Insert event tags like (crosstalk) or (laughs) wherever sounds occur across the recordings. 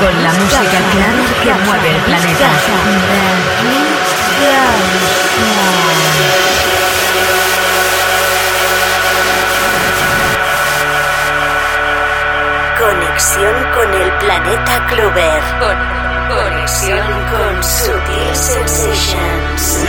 con la música clara que mueve el planeta. Conexión con el planeta Clover. Conexión con Sutil Sensations.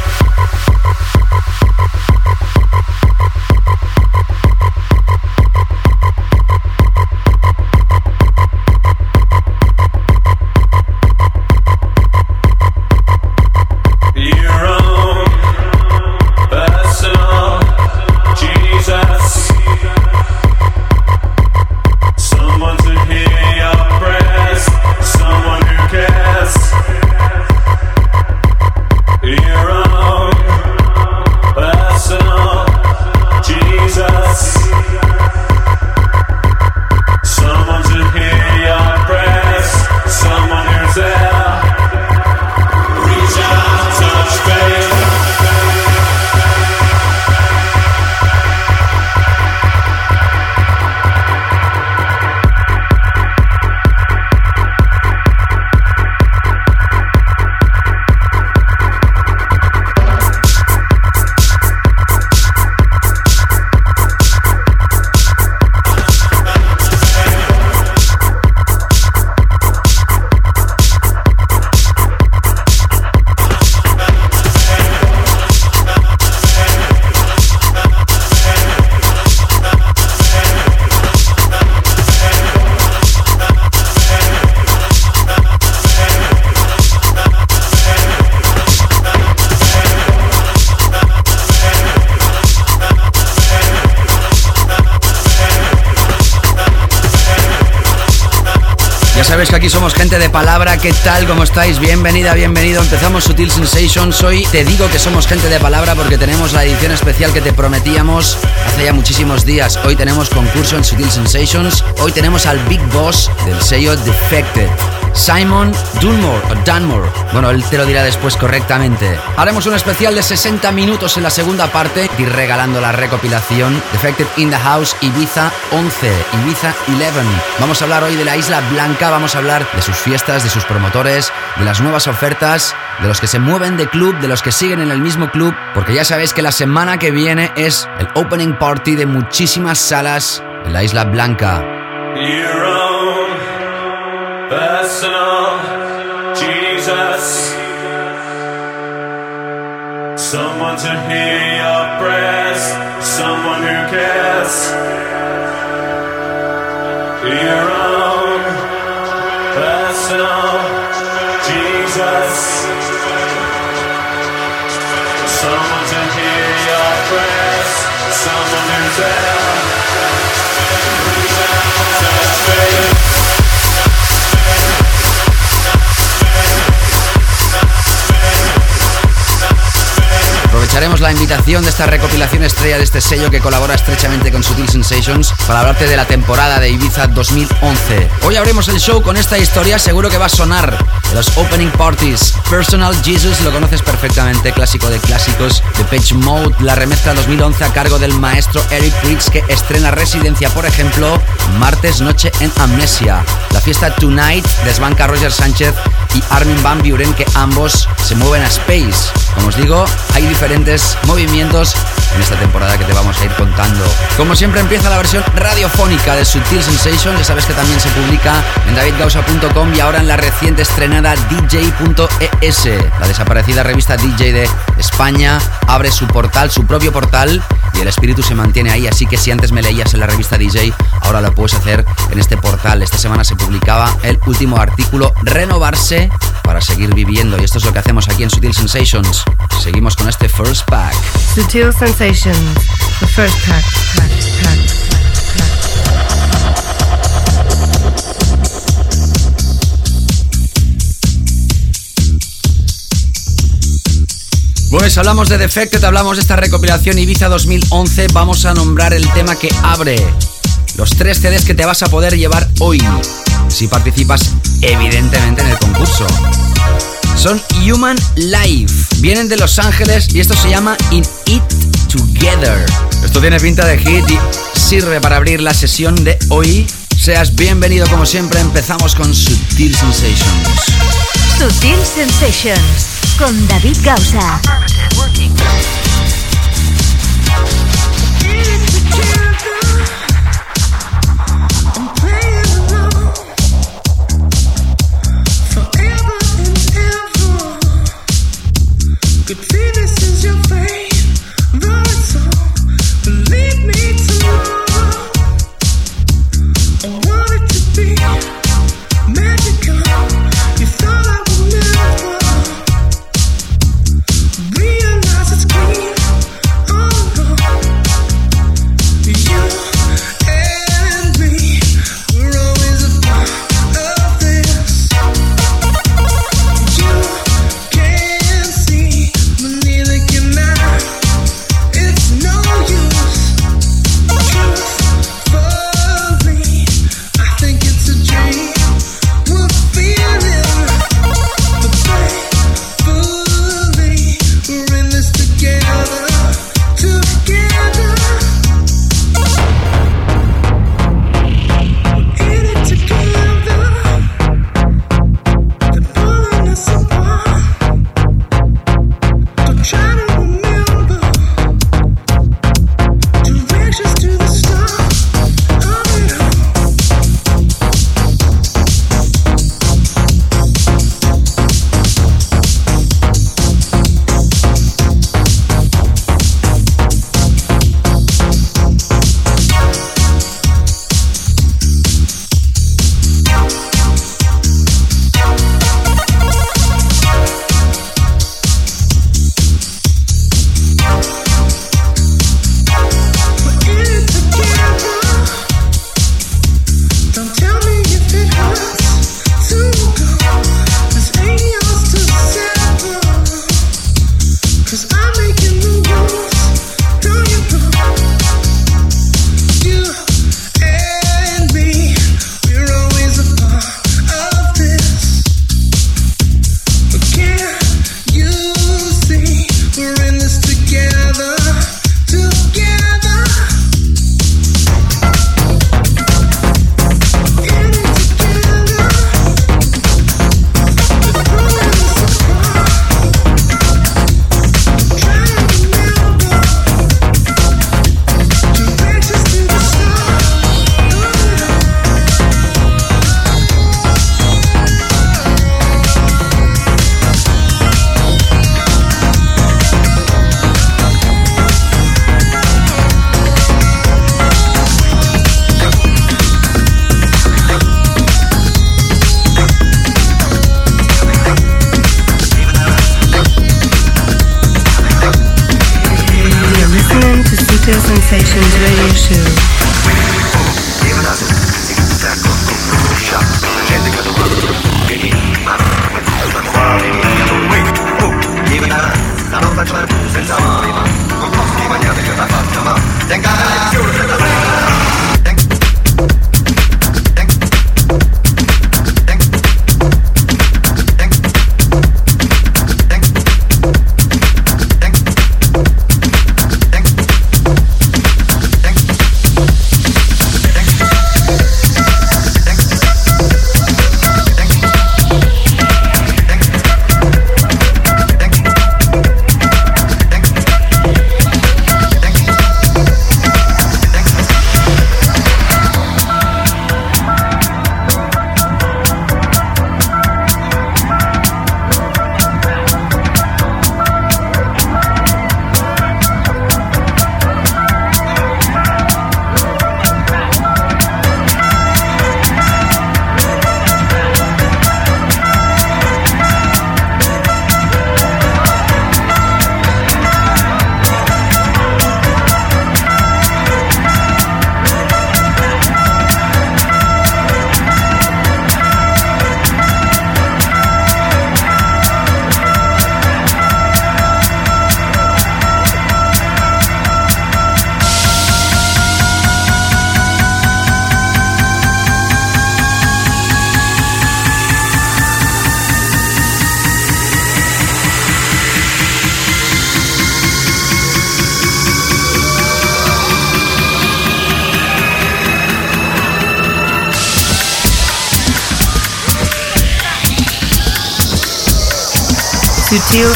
De palabra, ¿qué tal? ¿Cómo estáis? Bienvenida, bienvenido. Empezamos Sutil Sensations. Hoy te digo que somos gente de palabra porque tenemos la edición especial que te prometíamos hace ya muchísimos días. Hoy tenemos concurso en Sutil Sensations. Hoy tenemos al Big Boss del sello Defected. Simon Dunmore o Dunmore. Bueno, él te lo dirá después correctamente. Haremos un especial de 60 minutos en la segunda parte y regalando la recopilación Defected in the House Ibiza 11, Ibiza 11. Vamos a hablar hoy de la Isla Blanca, vamos a hablar de sus fiestas, de sus promotores, de las nuevas ofertas, de los que se mueven de club, de los que siguen en el mismo club, porque ya sabéis que la semana que viene es el opening party de muchísimas salas en la Isla Blanca. Your own personal Jesus. Someone to hear your prayers, someone who cares. Your own personal Jesus. Someone to hear your prayers, someone who's there. Aprovecharemos la invitación de esta recopilación estrella de este sello que colabora estrechamente con Sutil Sensations para hablarte de la temporada de Ibiza 2011. Hoy abrimos el show con esta historia, seguro que va a sonar los opening parties. Personal Jesus lo conoces perfectamente, clásico de clásicos de Page Mode, la remezcla 2011 a cargo del maestro Eric Prix que estrena Residencia, por ejemplo, martes noche en Amnesia. La fiesta Tonight desbanca Roger Sánchez y Armin Van Buren que ambos se mueven a Space. Como os digo, hay diferentes diferentes movimientos en esta temporada que te vamos a ir contando. Como siempre empieza la versión radiofónica de Sutil Sensation, ya sabes que también se publica en davidgausa.com y ahora en la reciente estrenada DJ.es. La desaparecida revista DJ de España abre su portal, su propio portal y el espíritu se mantiene ahí, así que si antes me leías en la revista DJ, ahora lo puedes hacer en este portal. Esta semana se publicaba el último artículo Renovarse para seguir viviendo y esto es lo que hacemos aquí en Sutil Sensations. Seguimos con este first pack. Sutil Sensations, the first pack, pack, pack, Pues hablamos de Defected, hablamos de esta recopilación Ibiza 2011. Vamos a nombrar el tema que abre los tres CDs que te vas a poder llevar hoy. Si participas, evidentemente, en el concurso. Son Human Life. Vienen de Los Ángeles y esto se llama In It Together. Esto tiene pinta de hit y sirve para abrir la sesión de hoy. Seas bienvenido como siempre. Empezamos con Sutil Sensations. Sutil Sensations con David Gausa.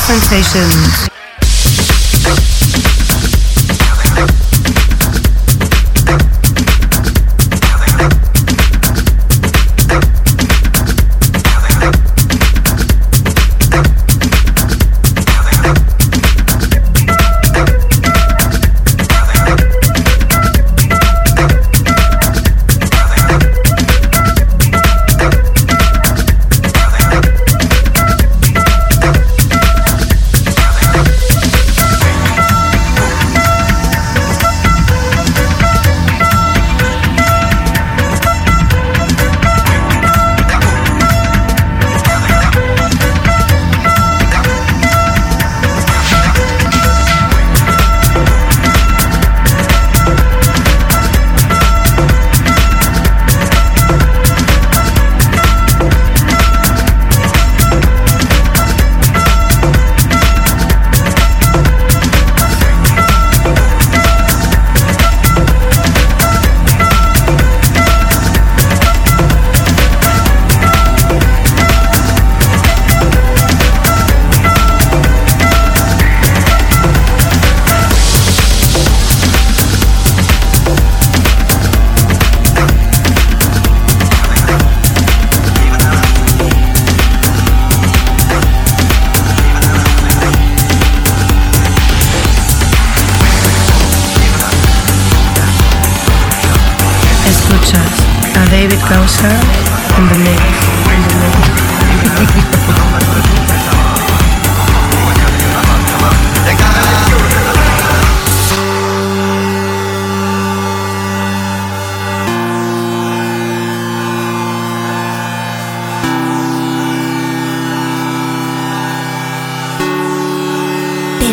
Sutil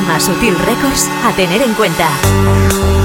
Sensations. Sutil Records a tener en cuenta.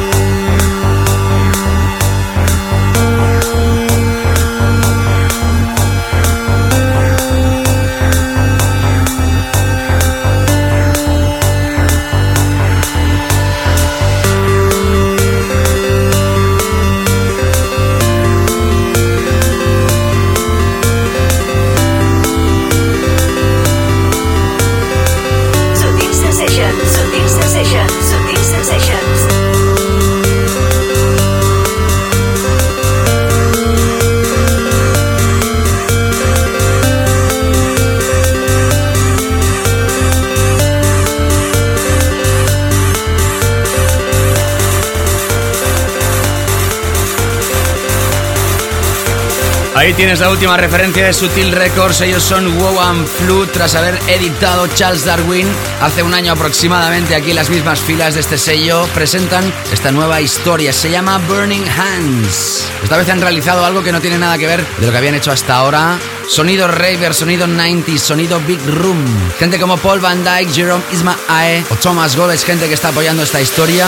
Ahí tienes la última referencia de Sutil Records. Ellos son Wow and Flu tras haber editado Charles Darwin hace un año aproximadamente. Aquí en las mismas filas de este sello presentan esta nueva historia. Se llama Burning Hands. Esta vez han realizado algo que no tiene nada que ver de lo que habían hecho hasta ahora. Sonido raver, sonido 90 sonido big room. Gente como Paul Van Dyke, Jerome Isma-Ae o Thomas Gold es gente que está apoyando esta historia.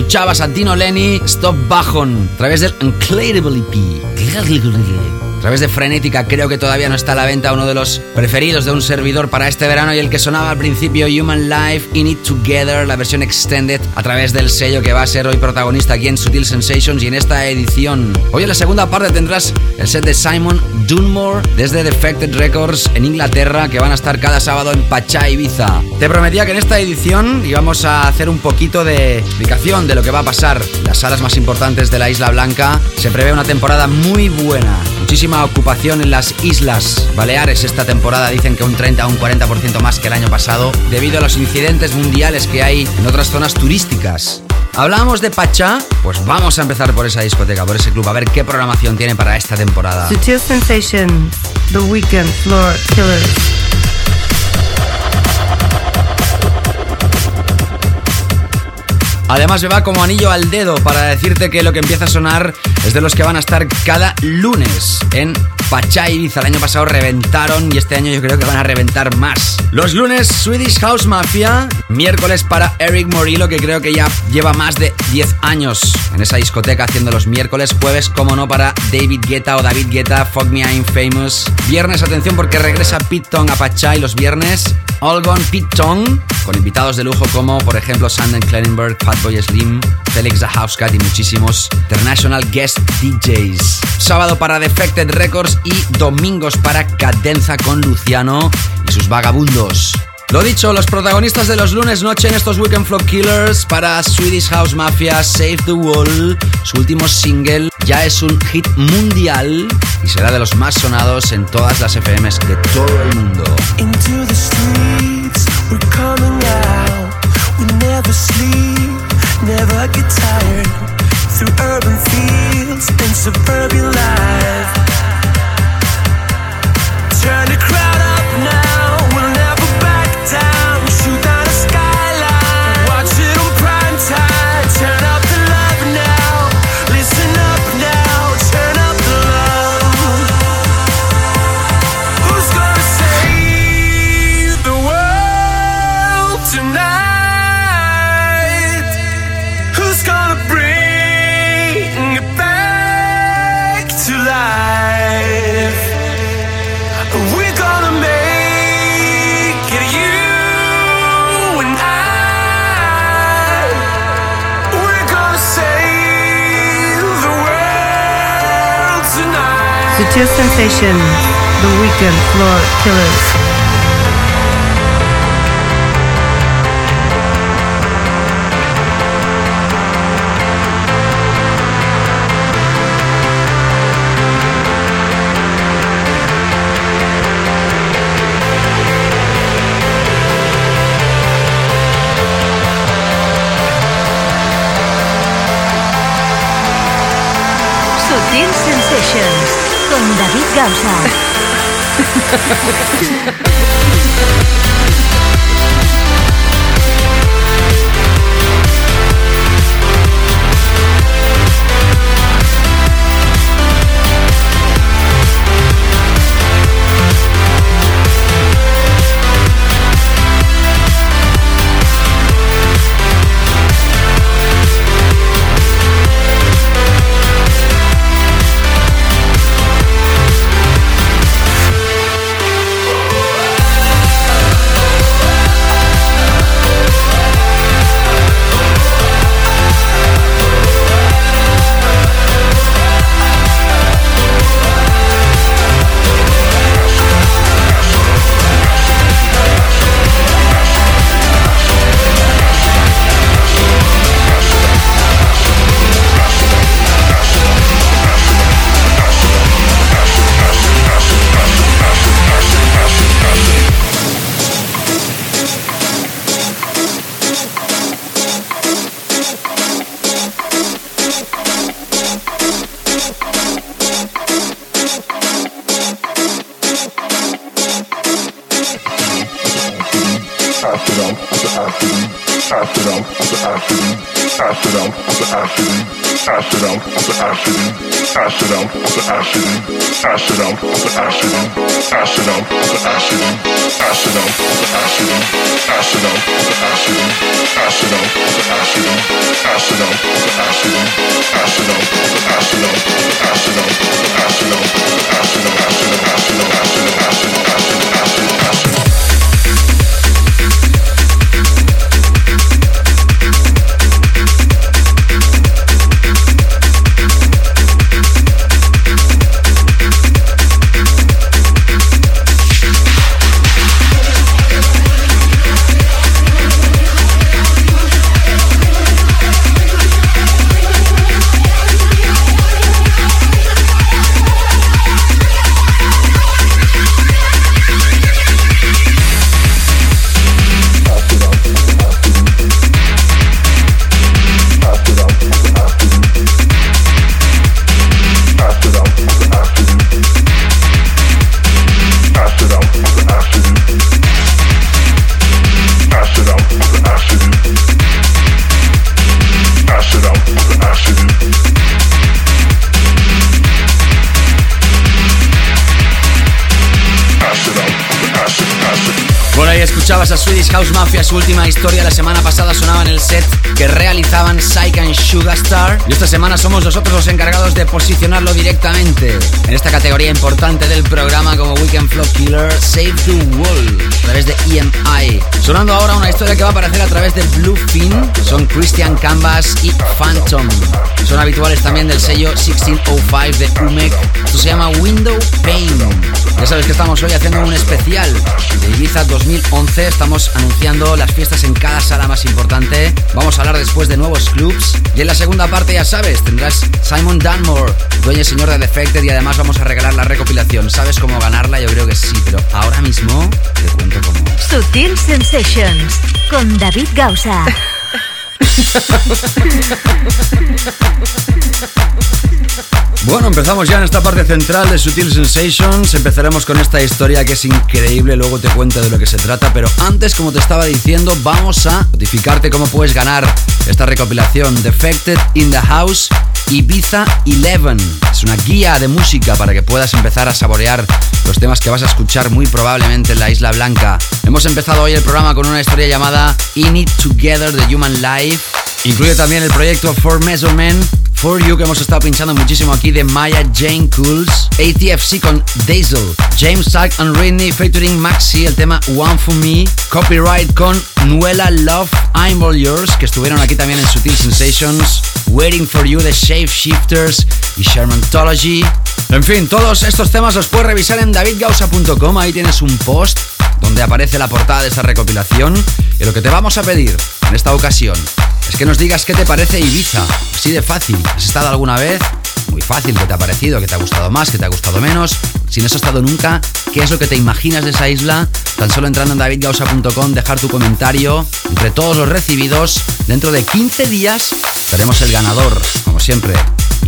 Antes escuchabas a Dino Lenny, Stop Bajon, a través del Incredible EP a través de Frenética. Creo que todavía no está a la venta uno de los preferidos de un servidor para este verano y el que sonaba al principio, Human Life In It Together, la versión extended a través del sello que va a ser hoy protagonista aquí en Sutil Sensations y en esta edición. Hoy en la segunda parte tendrás el set de Simon Dunmore desde Defected Records en Inglaterra que van a estar cada sábado en Pachá, Ibiza. Te prometía que en esta edición íbamos a hacer un poquito de explicación de lo que va a pasar en las salas más importantes de la Isla Blanca. Se prevé una temporada muy buena, muchísimas ocupación en las Islas Baleares esta temporada, dicen que un 30 o un 40% más que el año pasado, debido a los incidentes mundiales que hay en otras zonas turísticas. Hablábamos de Pachá, pues vamos a empezar por esa discoteca, por ese club, a ver qué programación tiene para esta temporada. Además me va como anillo al dedo para decirte que lo que empieza a sonar es de los que van a estar cada lunes en Pachá Ibiza. El año pasado reventaron y este año yo creo que van a reventar más. Los lunes, Swedish House Mafia. Miércoles para Eric Morillo, que creo que ya lleva más de 10 años en esa discoteca haciendo los miércoles. Jueves, como no, para David Guetta o David Guetta, Fuck Me I'm Famous. Viernes, atención porque regresa Pete Tong a Pachá y los viernes, Olgon Pete Tong, con invitados de lujo como, por ejemplo, Sanden Klenenberg, Fatboy Slim, Felix the Housecat y muchísimos international guest DJs. Sábado para Defected Records y domingos para Cadenza con Luciano y sus vagabundos. Lo dicho, los protagonistas de los lunes noche en estos Weekend Flow Killers para Swedish House Mafia Save the Wall. Su último single ya es un hit mundial y será de los más sonados en todas las FMs de todo el mundo. Never get tired. Through urban fields and suburban life. Turn the crowd tonight. Sutil Sensations, The Weekend Floor Killers. 哈哈 (laughs) ash it out of the ashing, ash it out of the ashing, ash it out of the ashing, ash it out of the ashing, ash it out of the ashing, ash it out of the ashing, ash it out of the ashing, ash it out of the ashing, ash it out of the ashing, ash it out of the ashing, ash it out of the ashing, ash it out of the ashing, ash it out of the ashing, ash it out of the ashing, ash it out of the ashing, Escuchabas a Swedish House Mafia, su última historia la semana pasada sonaba en el set que realizaban Psyche and Sugar Star. Y esta semana somos nosotros los encargados de posicionarlo directamente en esta categoría importante del programa como Weekend Flow Killer, Save the World, a través de EMI. Sonando ahora una historia que va a aparecer a través de Bluefin, son Christian Canvas y Phantom. Son habituales también del sello 1605 de Umek. Esto se llama Window Pain. Ya sabes que estamos hoy haciendo un especial de Ibiza 2011. Estamos anunciando las fiestas en cada sala más importante. Vamos a hablar después de nuevos clubs. Y en la segunda parte, ya sabes, tendrás Simon Dunmore, dueño y señor de Defected. Y además vamos a regalar la recopilación. ¿Sabes cómo ganarla? Yo creo que sí, pero ahora mismo te cuento cómo. Sutil Sensations con David Gausa. (laughs) Bueno, empezamos ya en esta parte central de Sutil Sensations. Empezaremos con esta historia que es increíble, luego te cuento de lo que se trata, pero antes, como te estaba diciendo, vamos a notificarte cómo puedes ganar esta recopilación Defected in the House Ibiza 11. Es una guía de música para que puedas empezar a saborear los temas que vas a escuchar muy probablemente en la Isla Blanca. Hemos empezado hoy el programa con una historia llamada In It Together The Human Life. Incluye también el proyecto For Measurement For You que hemos estado pinchando muchísimo aquí de Maya Jane Cools, ATFC con Dazel, James Sack and Ridney featuring Maxi, el tema One For Me, Copyright con Nuela Love, I'm All Yours, que estuvieron aquí también en Sutil Sensations, Waiting For You de Shape Shifters y Shermantology. En fin, todos estos temas los puedes revisar en davidgausa.com, ahí tienes un post donde aparece la portada de esta recopilación y lo que te vamos a pedir en esta ocasión es que nos digas qué te parece Ibiza. Así de fácil. ¿Has estado alguna vez? Muy fácil, ¿qué te ha parecido? ¿Qué te ha gustado más? ¿Qué te ha gustado menos? Si no has estado nunca, ¿qué es lo que te imaginas de esa isla? Tan solo entrando en davidgausa.com, dejar tu comentario entre todos los recibidos. Dentro de 15 días veremos el ganador, como siempre.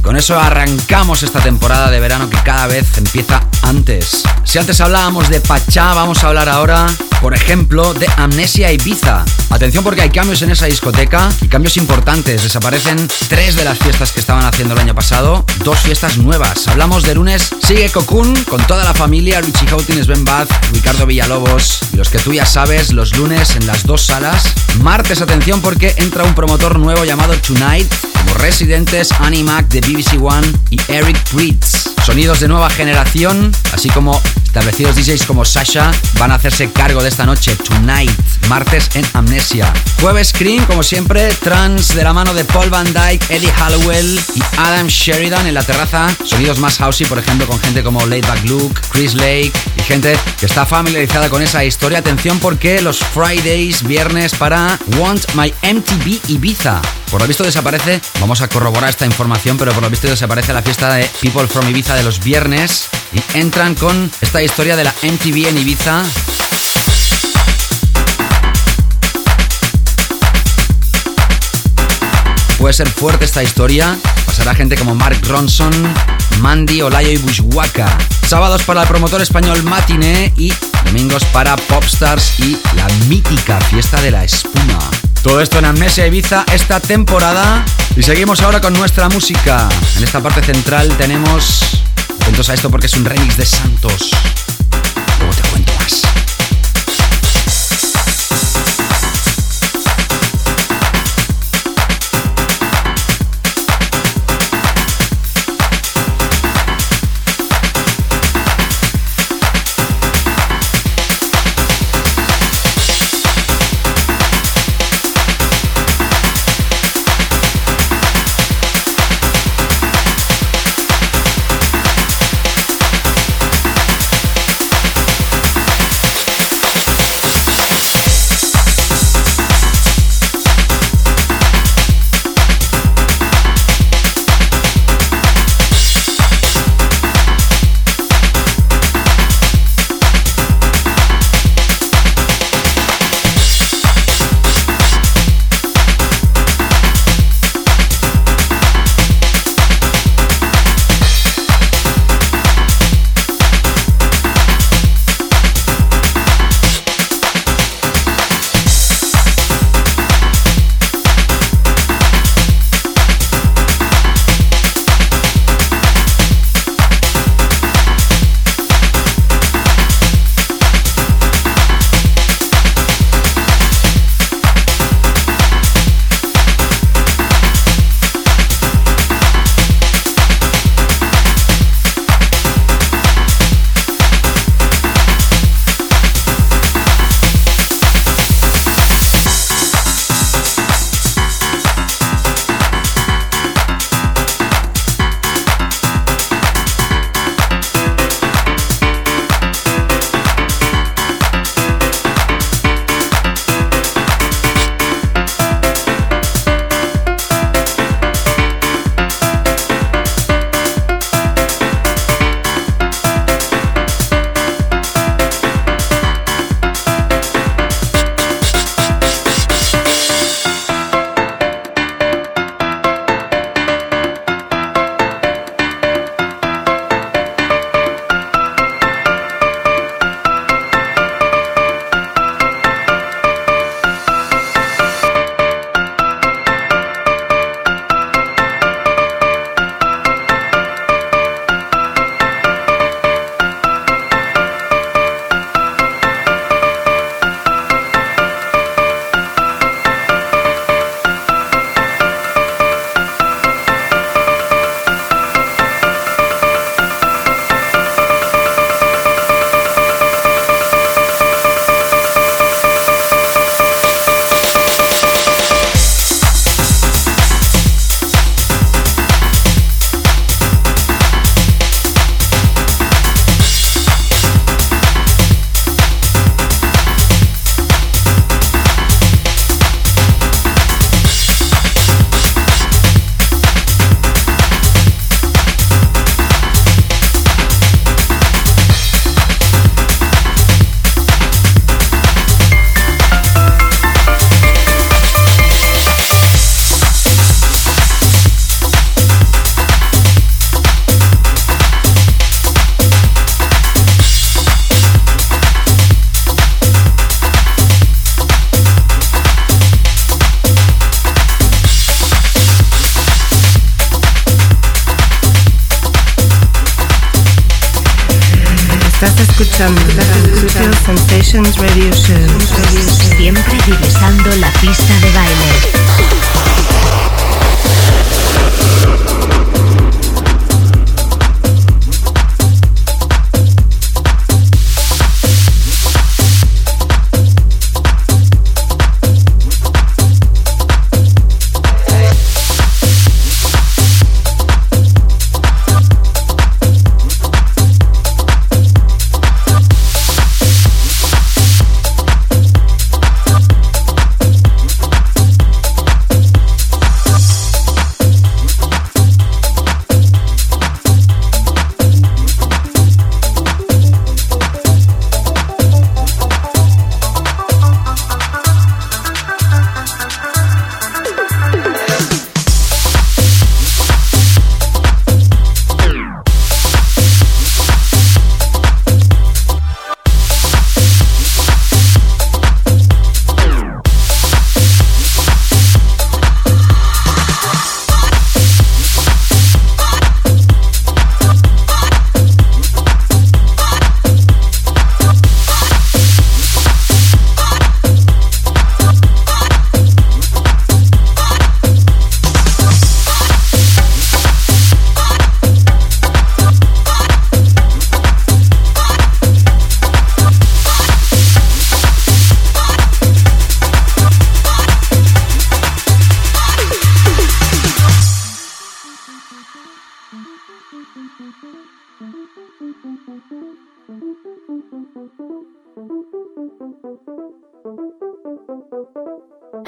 Con eso arrancamos esta temporada de verano que cada vez empieza antes. Si antes hablábamos de Pachá, vamos a hablar ahora, por ejemplo, de Amnesia Ibiza. Atención porque hay cambios en esa discoteca y cambios importantes. Desaparecen tres de las fiestas que estaban haciendo el año pasado, dos fiestas nuevas. Hablamos de lunes, sigue Cocoon con toda la familia, Richie Houghton, Ben Bath, Ricardo Villalobos los que tú ya sabes, los lunes en las dos salas. Martes, atención porque entra un promotor nuevo llamado Tonight, como residentes Animac de BBC One y Eric Pritz. Sonidos de nueva generación, así como establecidos DJs como Sasha, van a hacerse cargo de esta noche, Tonight, martes en Amnesia. Jueves Scream, como siempre, trans de la mano de Paul Van Dyke, Eddie Hallowell y Adam Sheridan en la terraza. Sonidos más housey, por ejemplo, con gente como Laidback Luke, Chris Lake y gente que está familiarizada con esa historia. Atención porque los Fridays, viernes para Want My MTV Ibiza. Por lo visto desaparece, vamos a corroborar esta información, pero por lo visto desaparece la fiesta de People from Ibiza de los viernes y entran con esta historia de la MTV en Ibiza. Puede ser fuerte esta historia. Pasará gente como Mark Ronson, Mandy, Olayo y Bushwaka. Sábados para el promotor español Matiné y domingos para Popstars y la mítica fiesta de la espuma. Todo esto en Amnesia Ibiza esta temporada. Y seguimos ahora con nuestra música. En esta parte central tenemos. Atentos a esto porque es un remix de Santos.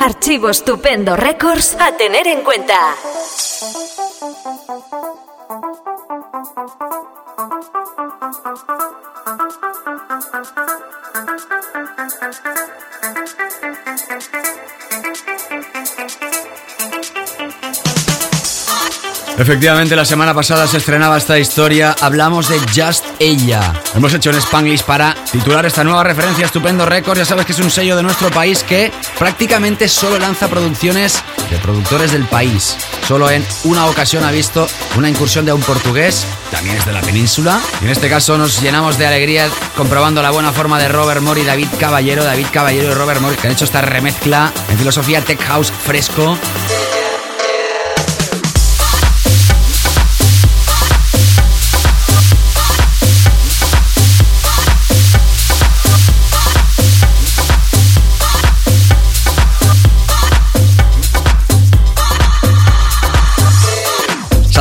Archivo Estupendo Records a tener en cuenta. Efectivamente, la semana pasada se estrenaba esta historia. Hablamos de Just Ella. Hemos hecho en Spanglish para titular esta nueva referencia Estupendo Records. Ya sabes que es un sello de nuestro país que prácticamente solo lanza producciones de productores del país. Solo en una ocasión ha visto una incursión de un portugués, también es de la península. Y en este caso nos llenamos de alegría comprobando la buena forma de Robert Moore y David Caballero. David Caballero y Robert Moore que han hecho esta remezcla en filosofía tech house fresco.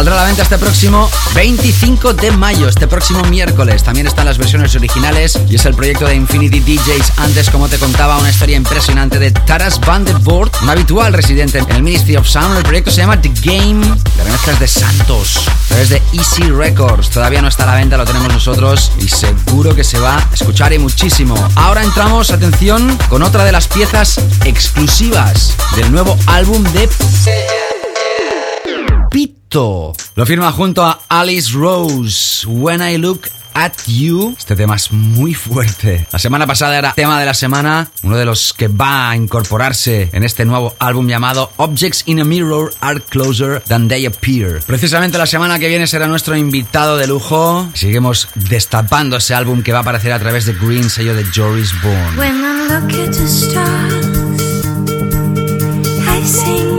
Saldrá a la venta este próximo 25 de mayo, este próximo miércoles. También están las versiones originales y es el proyecto de Infinity DJs. Antes, como te contaba, una historia impresionante de Taras Vandervoort, un habitual residente en el Ministry of Sound. El proyecto se llama The Game, de remezclas de Santos, a través de Easy Records. Todavía no está a la venta, lo tenemos nosotros y seguro que se va a escuchar y muchísimo. Ahora entramos, atención, con otra de las piezas exclusivas del nuevo álbum de Lo firma junto a Alice Rose. When I Look at You. Este tema es muy fuerte. La semana pasada era tema de la semana, uno de los que va a incorporarse en este nuevo álbum llamado Objects in a Mirror Are Closer Than They Appear. Precisamente la semana que viene será nuestro invitado de lujo. Seguimos destapando ese álbum que va a aparecer a través de Green, sello de Joris Bourne. When I look at the stars, I sing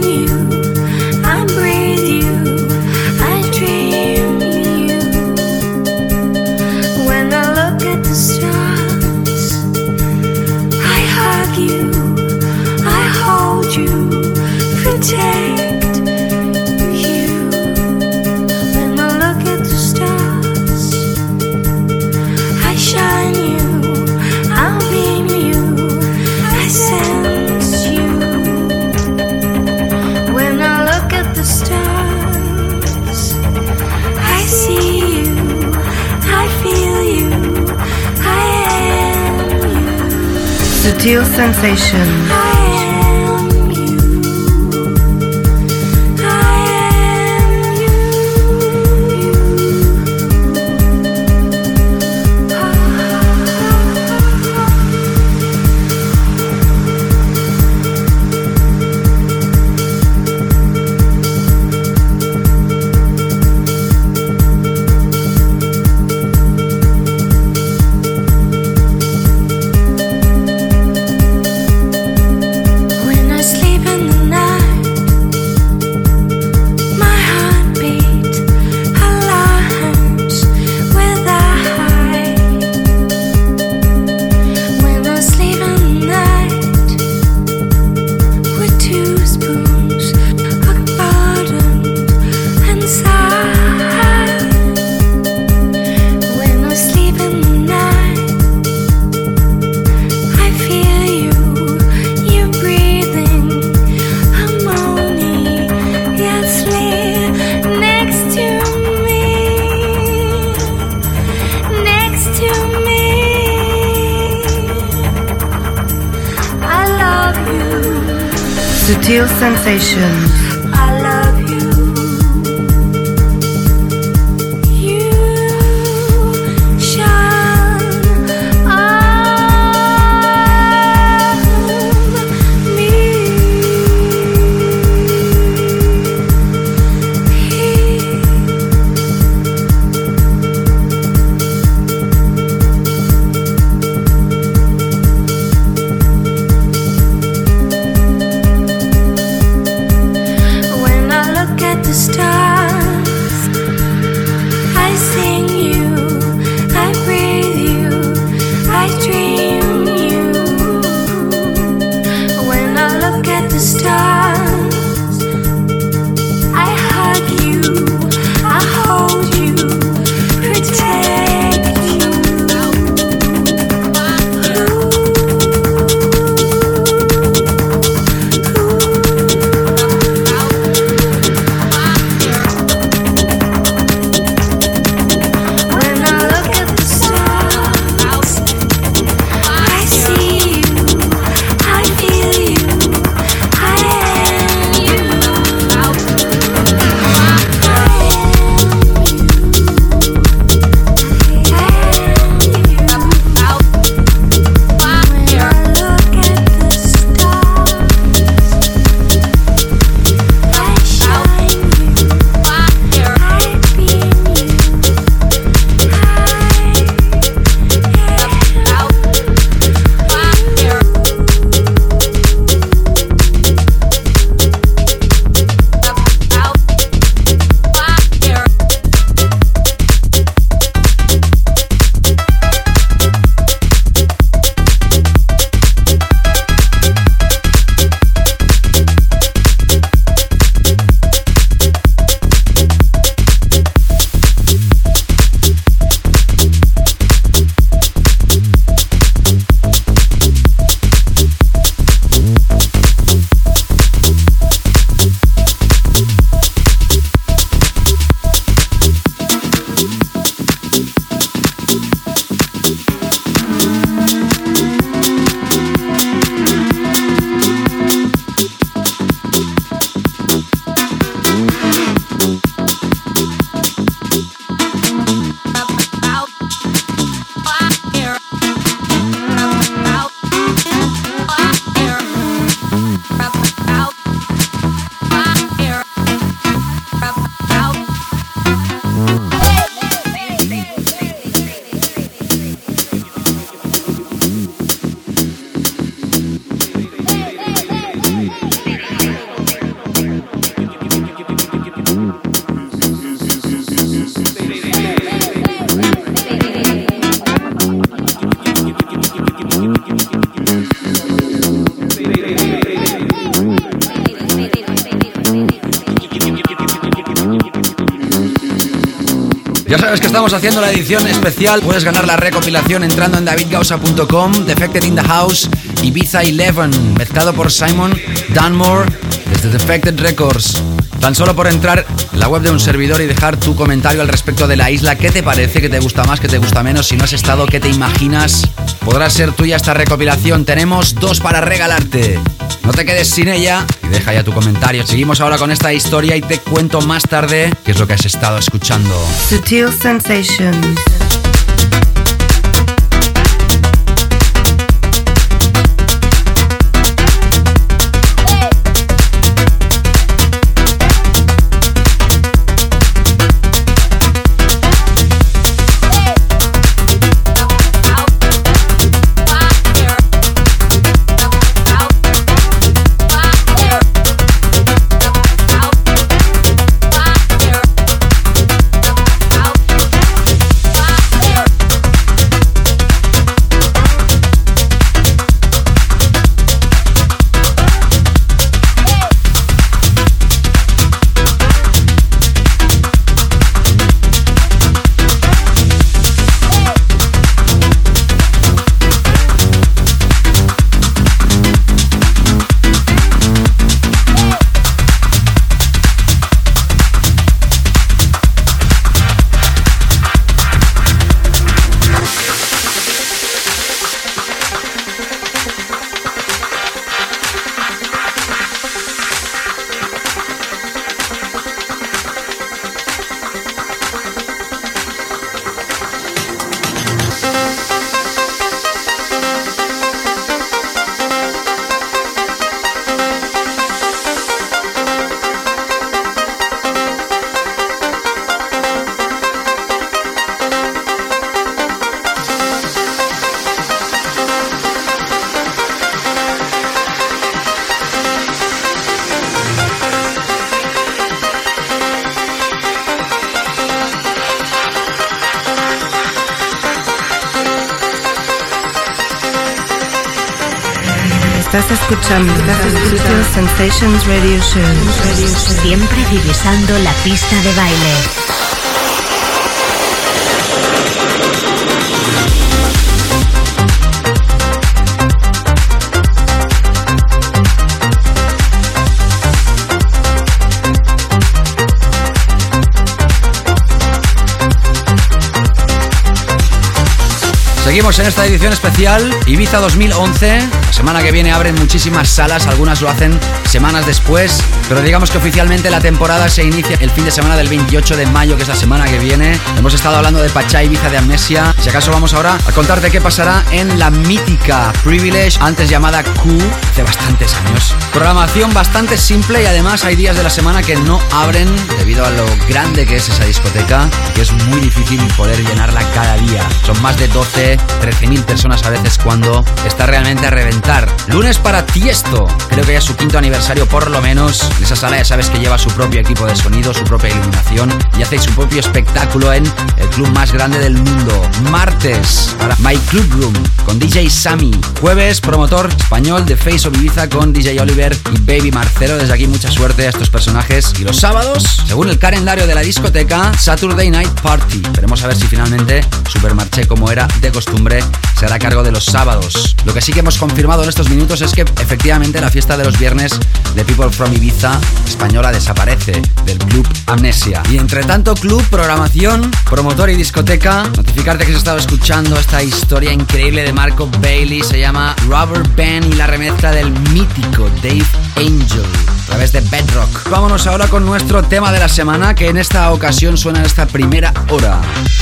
you, Sutil estamos haciendo la edición especial. Puedes ganar la recopilación entrando en davidgausa.com, Defected in the House, Ibiza 11, mezclado por Simon Dunmore desde Defected Records. Tan solo por entrar en la web de un servidor y dejar tu comentario al respecto de la isla, ¿qué te parece? ¿Qué te gusta más? ¿Qué te gusta menos? Si no has estado, ¿qué te imaginas? Podrá ser tuya esta recopilación. Tenemos dos para regalarte. No te quedes sin ella deja ya tu comentario. Seguimos ahora con esta historia y te cuento más tarde qué es lo que has estado escuchando. Sutil sensations. Escuchando Sensations Radio Show. Siempre divisando la pista de baile. Seguimos en esta edición especial Ibiza 2011. La semana que viene abren muchísimas salas, algunas lo hacen semanas después, pero digamos que oficialmente la temporada se inicia el fin de semana del 28 de mayo, que es la semana que viene. Hemos estado hablando de Pachá Ibiza de Amnesia. Si acaso vamos ahora a contarte qué pasará en la mítica Privilege, antes llamada Q, hace bastantes años. Programación bastante simple y además hay días de la semana que no abren debido a lo grande que es esa discoteca que es muy difícil poder llenarla cada día. Son más de 12 13.000 personas a veces cuando está realmente a reventar. Lunes para Tiesto, creo que ya es su quinto aniversario por lo menos. En esa sala ya sabes que lleva su propio equipo de sonido, su propia iluminación y hace su propio espectáculo en el club más grande del mundo. Martes para My Club Room con DJ Sammy. Jueves, promotor español de Face of Ibiza con DJ Oliver y Baby Marcelo. Desde aquí mucha suerte a estos personajes. Y los sábados, según el calendario de la discoteca, Saturday Night Party. Veremos a ver si finalmente Supermarché como era de costumbre se hará cargo de los sábados. Lo que sí que hemos confirmado en estos minutos es que efectivamente la fiesta de los viernes de People from Ibiza española desaparece del club Amnesia. Y entre tanto club, programación, promotor y discoteca, notificarte que has estado escuchando esta historia increíble de Marco Bailey, se llama Rubber Band y la remezcla del mítico Dave Angel a través de Bedrock. Vámonos ahora con nuestro tema de la semana que en esta ocasión suena en esta primera hora.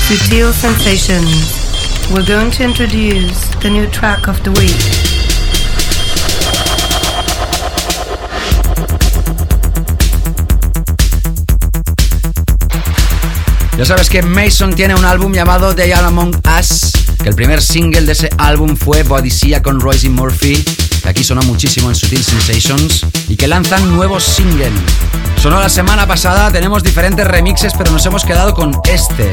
Sutil Sensations. We're going to introduce the new track of the week. Ya sabes que Mason tiene un álbum llamado They Are Among Us, que el primer single de ese álbum fue Bodicea con Royce Murphy, que aquí sonó muchísimo en Sutil Sensations, y que lanzan nuevos single. Sonó la semana pasada, tenemos diferentes remixes, pero nos hemos quedado con este.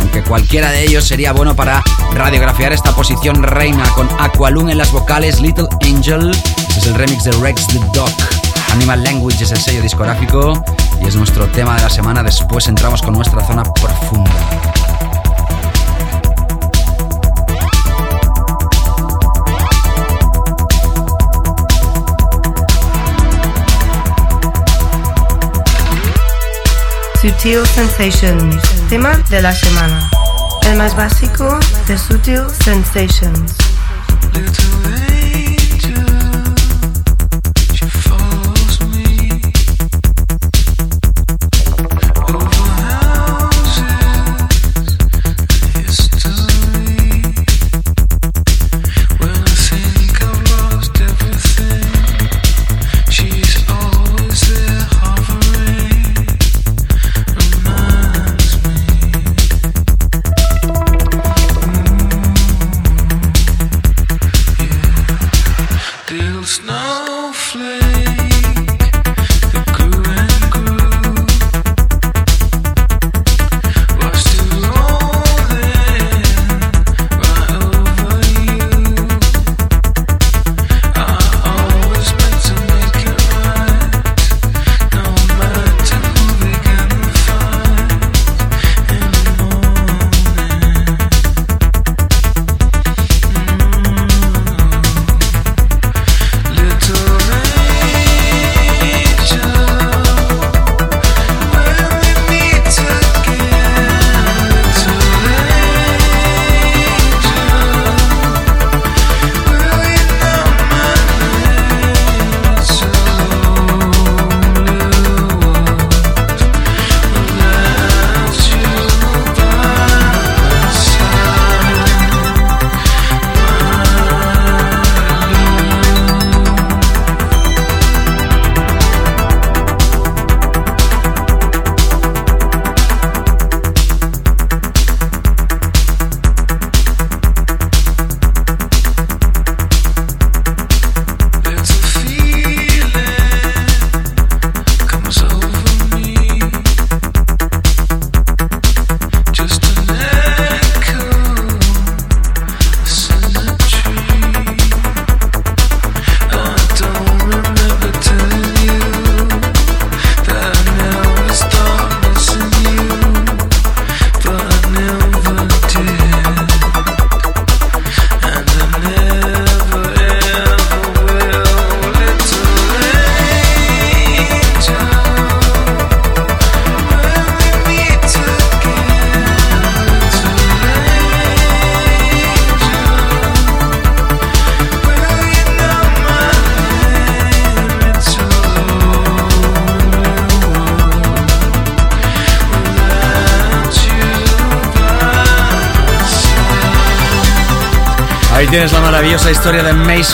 Aunque cualquiera de ellos sería bueno para radiografiar esta posición reina con Aqualung en las vocales, Little Angel, es el remix de Rex the Dog. Animal Language es el sello discográfico y es nuestro tema de la semana. Después entramos con nuestra zona profunda. Sutil Sensations. Tema de la semana. El más básico de Sutil Sensations.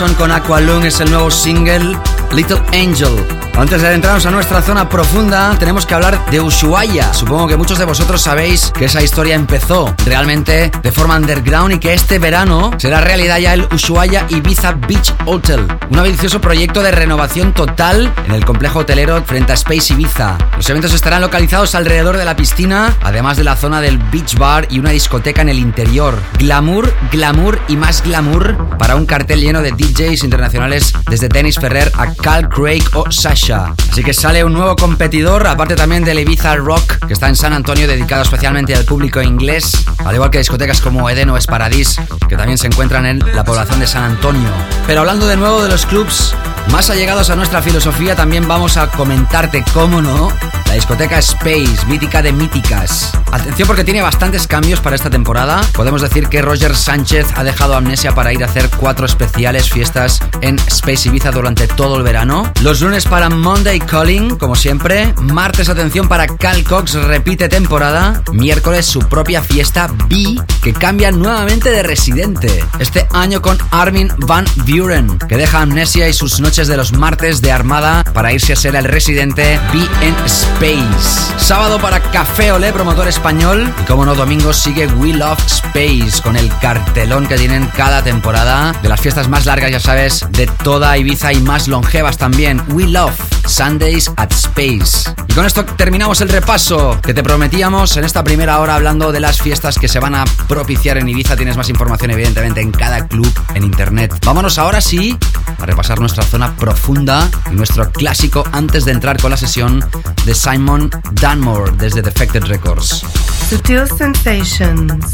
Mason con Aqualung, es el nuevo single Little Angel. Antes de adentrarnos a nuestra zona profunda, tenemos que hablar de Ushuaia. Supongo que muchos de vosotros sabéis que esa historia empezó realmente de forma underground y que este verano será realidad ya el Ushuaia Ibiza Beach Hotel, un ambicioso proyecto de renovación total en el complejo hotelero frente a Space Ibiza. Los eventos estarán localizados alrededor de la piscina, además de la zona del beach bar y una discoteca en el interior. Glamour, glamour y más glamour para un cartel lleno de DJs internacionales desde Dennis Ferrer a Cal Craig o Sasha. Así que sale un nuevo competidor, aparte también del Ibiza Rock, que está en San Antonio, dedicado especialmente al público inglés, al igual que discotecas como Eden o Esparadis, que también se encuentran en la población de San Antonio. Pero hablando de nuevo de los clubs más allegados a nuestra filosofía, también vamos a comentarte, cómo no, la discoteca Space, mítica de míticas. Atención porque tiene bastantes cambios para esta temporada. Podemos decir que Roger Sánchez ha dejado Amnesia para ir a hacer cuatro especiales fiestas en Space Ibiza durante todo el verano. Los lunes para Monday Calling, como siempre. Martes, atención para Cal Cox, repite temporada. Miércoles, su propia fiesta B, que cambia nuevamente de residente. Este año con Armin Van Buren, que deja Amnesia y sus noches de los martes de Armada para irse a ser el residente B en Space. Sábado para Café Olé, promotor español. Y como no, domingo sigue We Love Space con el cartelón que tienen cada temporada de las fiestas más largas, ya sabes, de toda Ibiza y más longevas también. We Love Sundays at Space. Y con esto terminamos el repaso que te prometíamos en esta primera hora hablando de las fiestas que se van a propiciar en Ibiza. Tienes más información evidentemente en cada club en internet. Vámonos ahora sí a repasar nuestra zona profunda y nuestro clásico antes de entrar con la sesión de Simon Dunmore desde Defected Records. Sutil Sensations.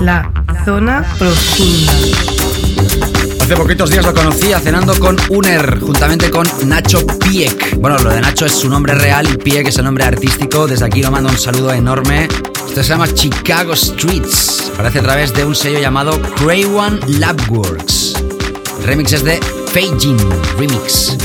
La zona profunda. Hace poquitos días lo conocí cenando con Uner, juntamente con Nacho Pieck. Bueno, lo de Nacho es su nombre real y Pieck es el nombre artístico. Desde aquí lo mando un saludo enorme. Esto se llama Chicago Streets. Aparece a través de un sello llamado Cray One Labworks. El remix es de Feijin Remix.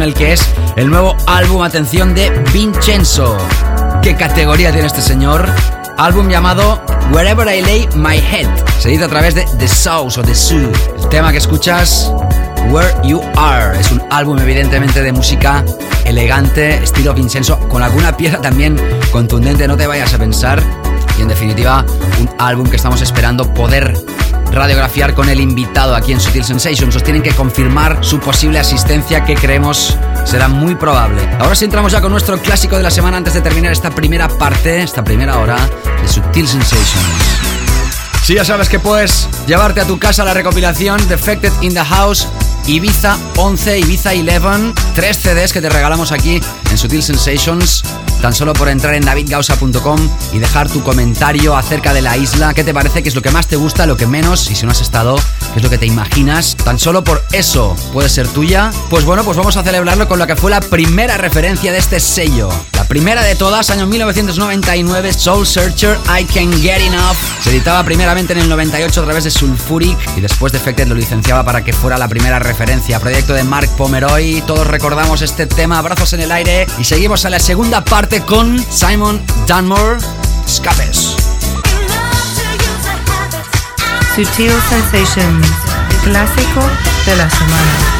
Con el que es el nuevo álbum, atención, de Vincenzo. ¿Qué categoría tiene este señor? Álbum llamado Wherever I Lay My Head. Se dice a través de The South o The Zoo. El tema que escuchas, Where You Are. Es un álbum evidentemente de música elegante, estilo Vincenzo, con alguna pieza también contundente, no te vayas a pensar. Y en definitiva, un álbum que estamos esperando poder radiografiar con el invitado aquí en Sutil Sensations. Os tienen que confirmar su posible asistencia que creemos será muy probable. Ahora sí entramos ya con nuestro clásico de la semana antes de terminar esta primera parte, esta primera hora de Sutil Sensations. Si ya sabes que puedes llevarte a tu casa la recopilación Defected in the House Ibiza 11, Ibiza 11, tres CDs que te regalamos aquí en Sutil Sensations, tan solo por entrar en davidgausa.com y dejar tu comentario acerca de la isla, qué te parece, qué es lo que más te gusta, lo que menos, y si no has estado, qué es lo que te imaginas, tan solo por eso puede ser tuya. Pues bueno, pues vamos a celebrarlo con lo que fue la primera referencia de este sello. Primera de todas, año 1999, Soul Searcher, I Can Get Enough. Se editaba primeramente en el 98 a través de Sulfuric y después Defected lo licenciaba para que fuera la primera referencia. Proyecto de Mark Pomeroy. Todos recordamos este tema, abrazos en el aire. Y seguimos a la segunda parte con Simon Dunmore, Escapes. Sutil Sensations, clásico de la semana.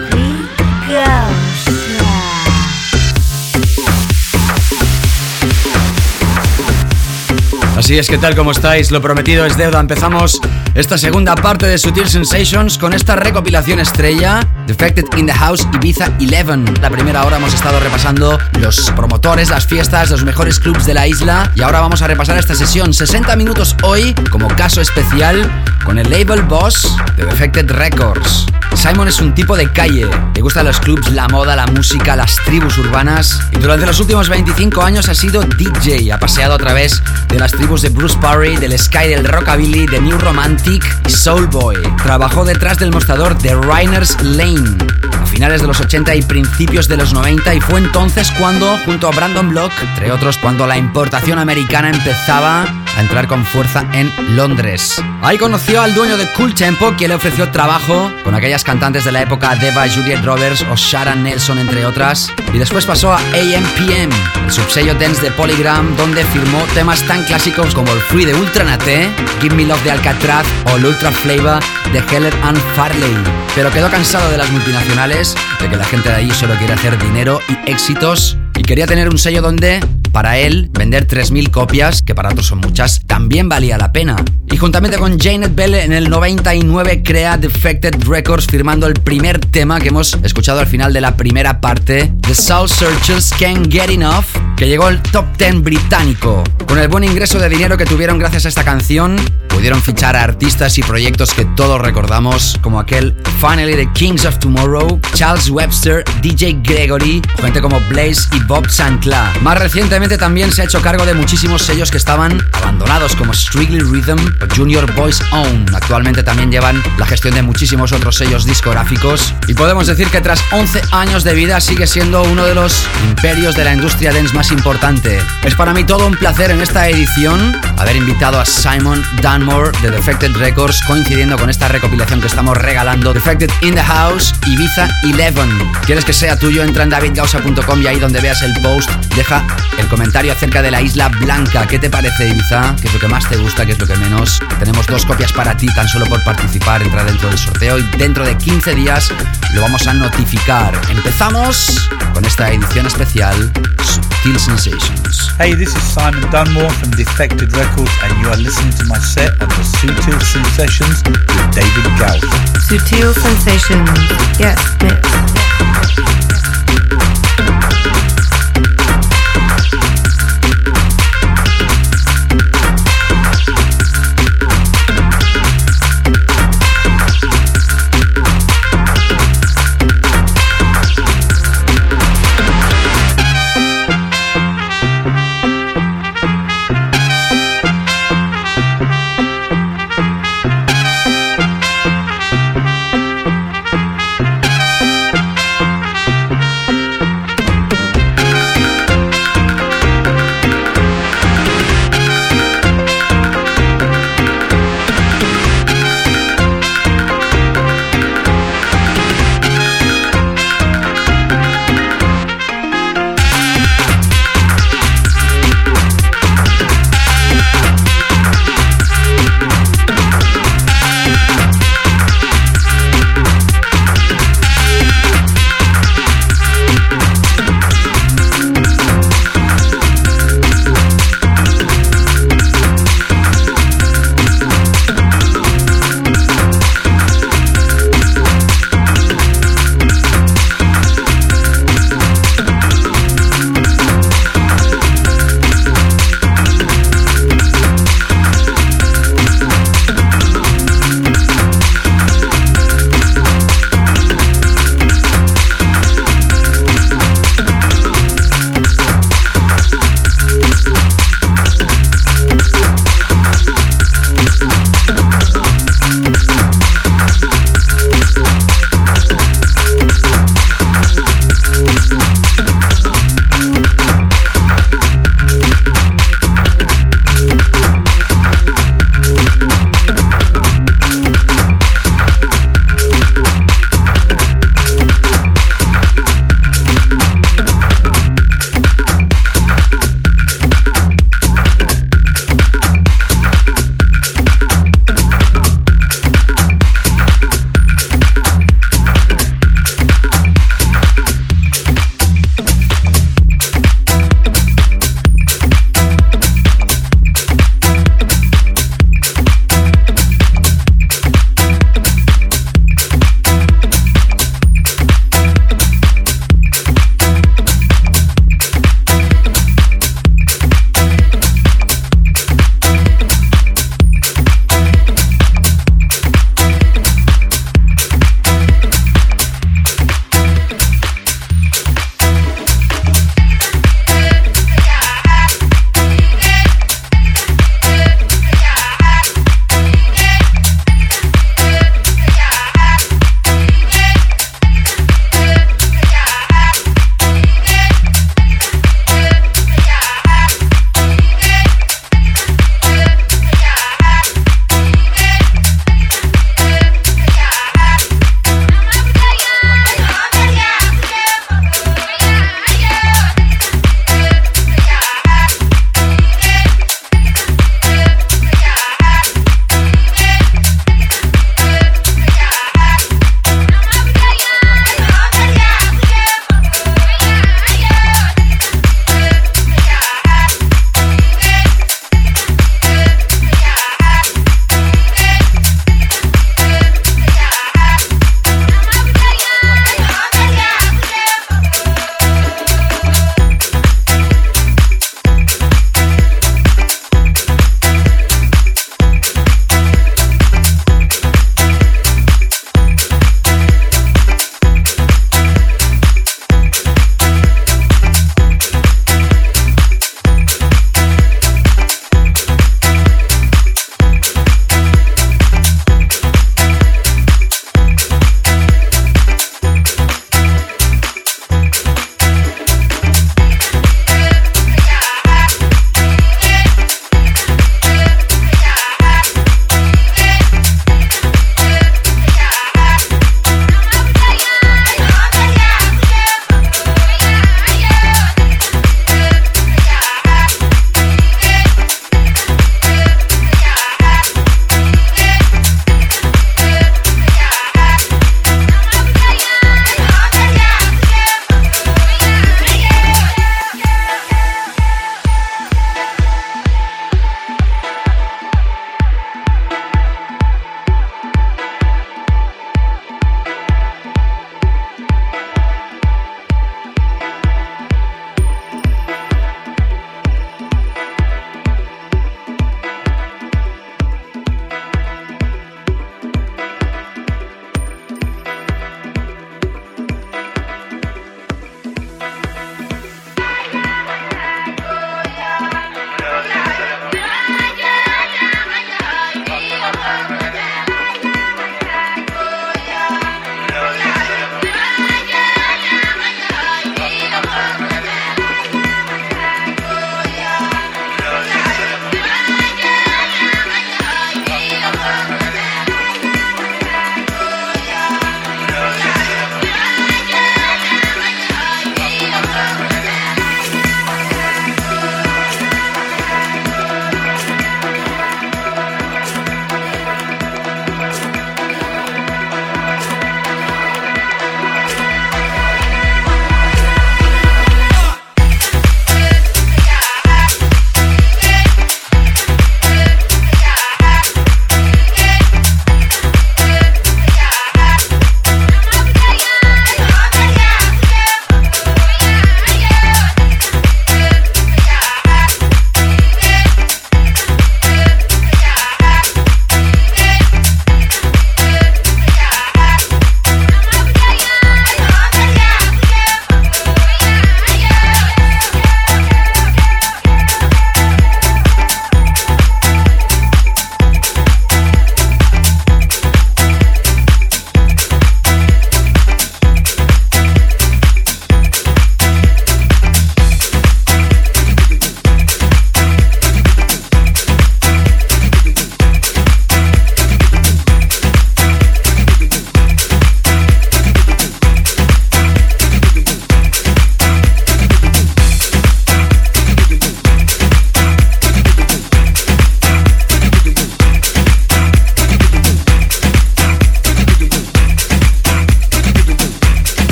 Así es, ¿qué tal? ¿Cómo estáis? Lo prometido es deuda. Empezamos esta segunda parte de Sutil Sensations con esta recopilación estrella, Defected in the House Ibiza 11. La primera hora hemos estado repasando los promotores, las fiestas, los mejores clubs de la isla. Y ahora vamos a repasar esta sesión. 60 minutos hoy como caso especial con el label boss de Defected Records. Simon es un tipo de calle, le gustan los clubs, la moda, la música, las tribus urbanas. Y durante los últimos 25 años ha sido DJ, ha paseado a través de las tribus de Bruce Parry, del Sky, del Rockabilly, de New Romantic y Soul Boy. Trabajó detrás del mostrador de Reiner's Lane a finales de los 80 y principios de los 90 y fue entonces cuando, junto a Brandon Block, entre otros, cuando la importación americana empezaba a entrar con fuerza en Londres. Ahí conoció al dueño de Cool Tempo, quien le ofreció trabajo con aquellas cantantes de la época Deva, Juliet Roberts o Sharon Nelson, entre otras. Y después pasó a AMPM, el subsello dance de Polygram, donde firmó temas tan clásicos como el Free de Ultranate, Give Me Love de Alcatraz o el Ultra Flavor de Heller and Farley. Pero quedó cansado de las multinacionales, de que la gente de allí solo quiere hacer dinero y éxitos, y quería tener un sello donde para él, vender 3.000 copias, que para otros son muchas, también valía la pena. Y juntamente con Janet Bell en el 99 crea Defected Records firmando el primer tema que hemos escuchado al final de la primera parte, The Soul Searchers Can't Get Enough, que llegó al top 10 británico. Con el buen ingreso de dinero que tuvieron gracias a esta canción, pudieron fichar a artistas y proyectos que todos recordamos, como aquel Finally the Kings of Tomorrow, Charles Webster, DJ Gregory, gente como Blaze y Bob Sancla. Más recientemente también se ha hecho cargo de muchísimos sellos que estaban abandonados, como Strictly Rhythm o Junior Boys Own. Actualmente también llevan la gestión de muchísimos otros sellos discográficos. Y podemos decir que tras 11 años de vida sigue siendo uno de los imperios de la industria dance más importante. Es para mí todo un placer en esta edición haber invitado a Simon Dunmore de Defected Records, coincidiendo con esta recopilación que estamos regalando, Defected in the House, Ibiza 11. ¿Quieres que sea tuyo? Entra en davidgausa.com y ahí donde veas el post, deja el comentario acerca de la Isla Blanca. ¿Qué te parece Ibiza? ¿Qué es lo que más te gusta? ¿Qué es lo que menos? Tenemos dos copias para ti tan solo por participar, entra dentro del sorteo y dentro de 15 días lo vamos a notificar. Empezamos con esta edición especial Subtil Sensations. Hey, this is Simon Dunmore from Defected Records, and you are listening to my set on the Sutil Sensations with David Gauss. Sutil Sensations, yes, mix. Thank you.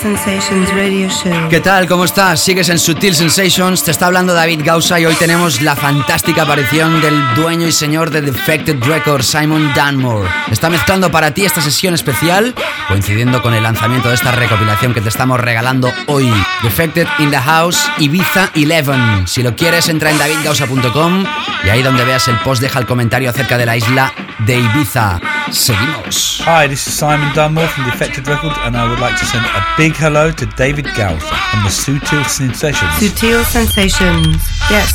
Sensations Radio Show. ¿Qué tal? ¿Cómo estás? Sigues en Sutil Sensations, te está hablando David Gausa y hoy tenemos la fantástica aparición del dueño y señor de Defected Records, Simon Dunmore. Está mezclando para ti esta sesión especial, coincidiendo con el lanzamiento de esta recopilación que te estamos regalando hoy. Defected in the House Ibiza 11. Si lo quieres, entra en davidgausa.com y ahí donde veas el post deja el comentario acerca de la isla de Ibiza. Seguimos. Hi, this is Simon Dunmore from Defected Records, and I would like to send a big hello to David Gauss from the Sutil Sensations. Sutil Sensations. Yes,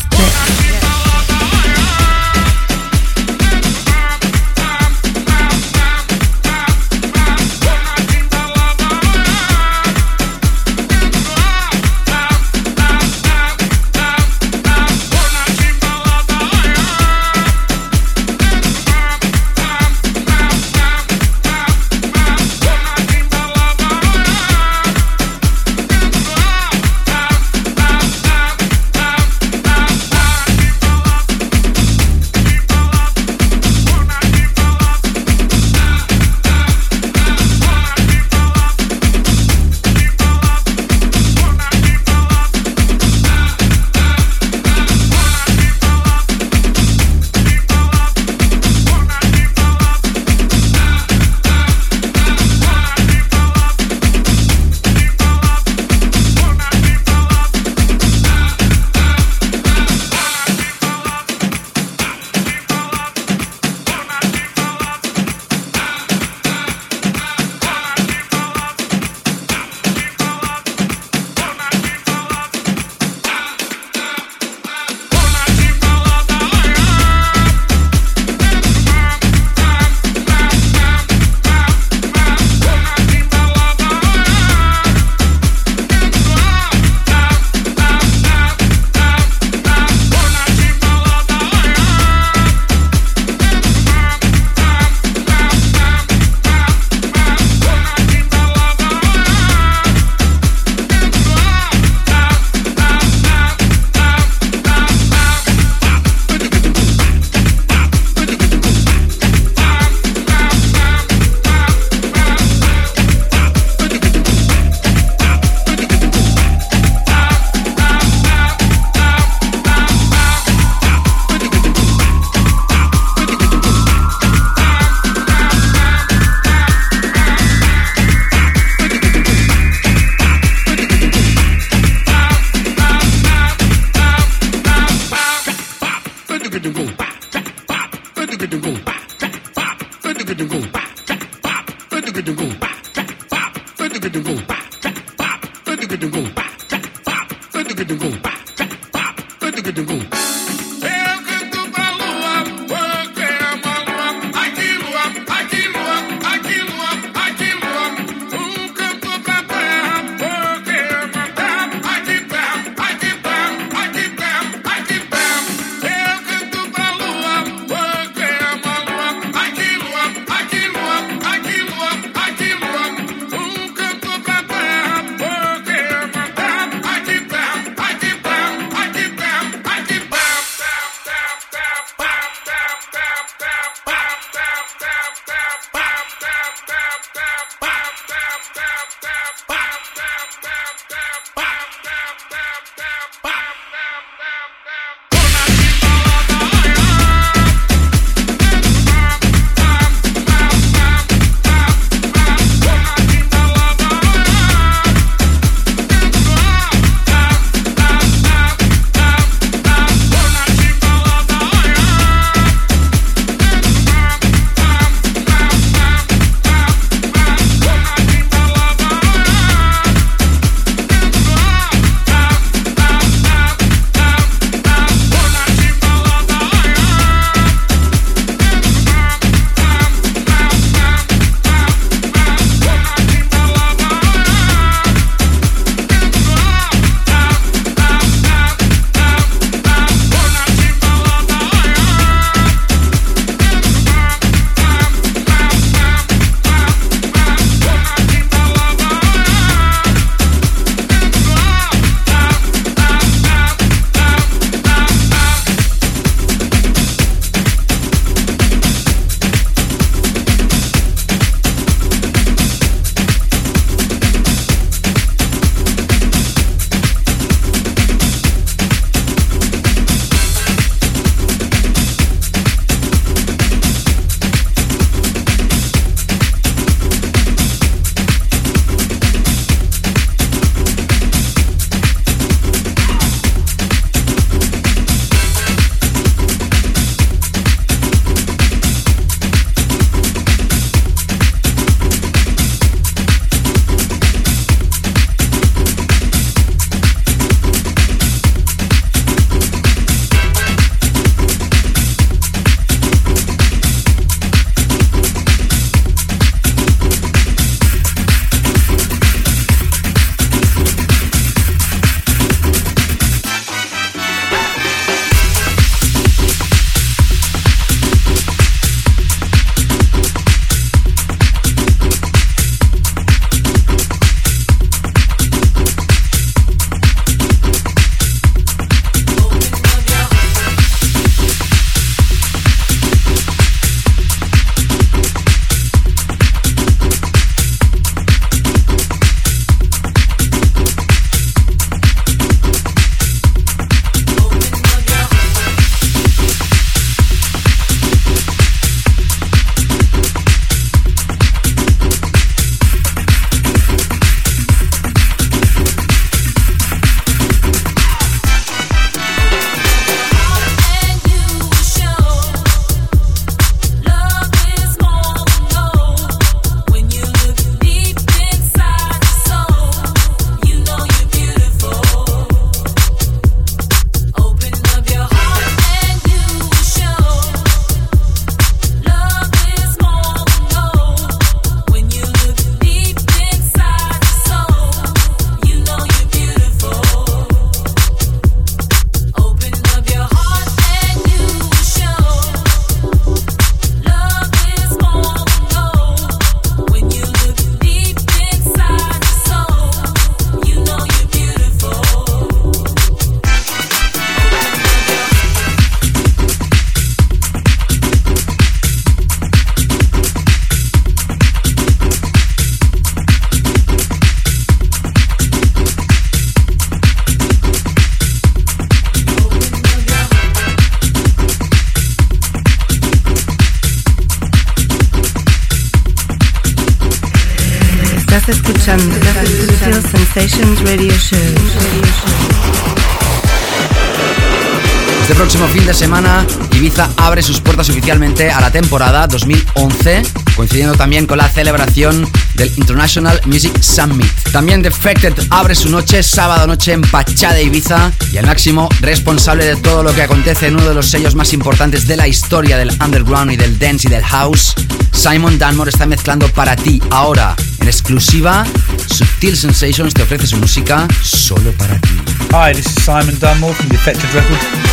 semana Ibiza abre sus puertas oficialmente a la temporada 2011, coincidiendo también con la celebración del International Music Summit. También Defected abre su noche sábado noche en Pachá de Ibiza y el máximo responsable de todo lo que acontece en uno de los sellos más importantes de la historia del underground y del dance y del house, Simon Dunmore está mezclando para ti ahora en exclusiva. Subtil Sensations te ofrece su música solo para ti. Hi, this is Simon Dunmore from Defected Records.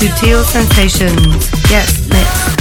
Sutil Sensations. Yes, let's.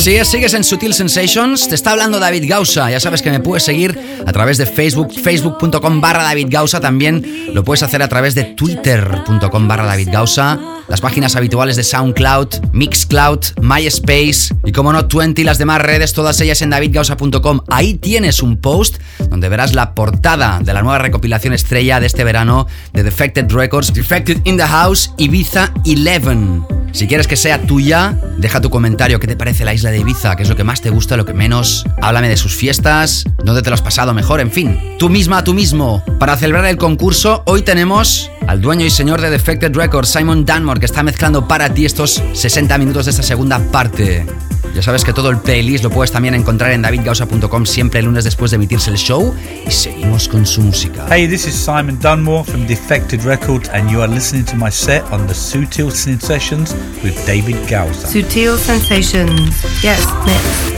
Así es, sigues en Sutil Sensations. Te está hablando David Gausa. Ya sabes que me puedes seguir a través de Facebook, facebook.com barra David Gausa. También lo puedes hacer a través de twitter.com barra David Gausa. Las páginas habituales de SoundCloud, Mixcloud, MySpace y como no 20 y las demás redes, todas ellas en davidgausa.com. Ahí tienes un post donde verás la portada de la nueva recopilación estrella de este verano de Defected Records, Defected in the House, Ibiza 11. Si quieres que sea tuya, deja tu comentario. ¿Qué te parece la isla de Ibiza? ¿Qué es lo que más te gusta, lo que menos? Háblame de sus fiestas, dónde te lo has pasado mejor, en fin. Tú misma, tú mismo. Para celebrar el concurso, hoy tenemos al dueño y señor de Defected Records, Simon Dunmore, que está mezclando para ti estos 60 minutos de esta segunda parte. Ya sabes que todo el playlist lo puedes también encontrar en davidgausa.com siempre el lunes después de emitirse el show. Y seguimos con su música. Hey, this is Simon Dunmore from Defected Records, and you are listening to my set on the Sutil Sensations with David Gausa. Sutil Sensations. Yes, next.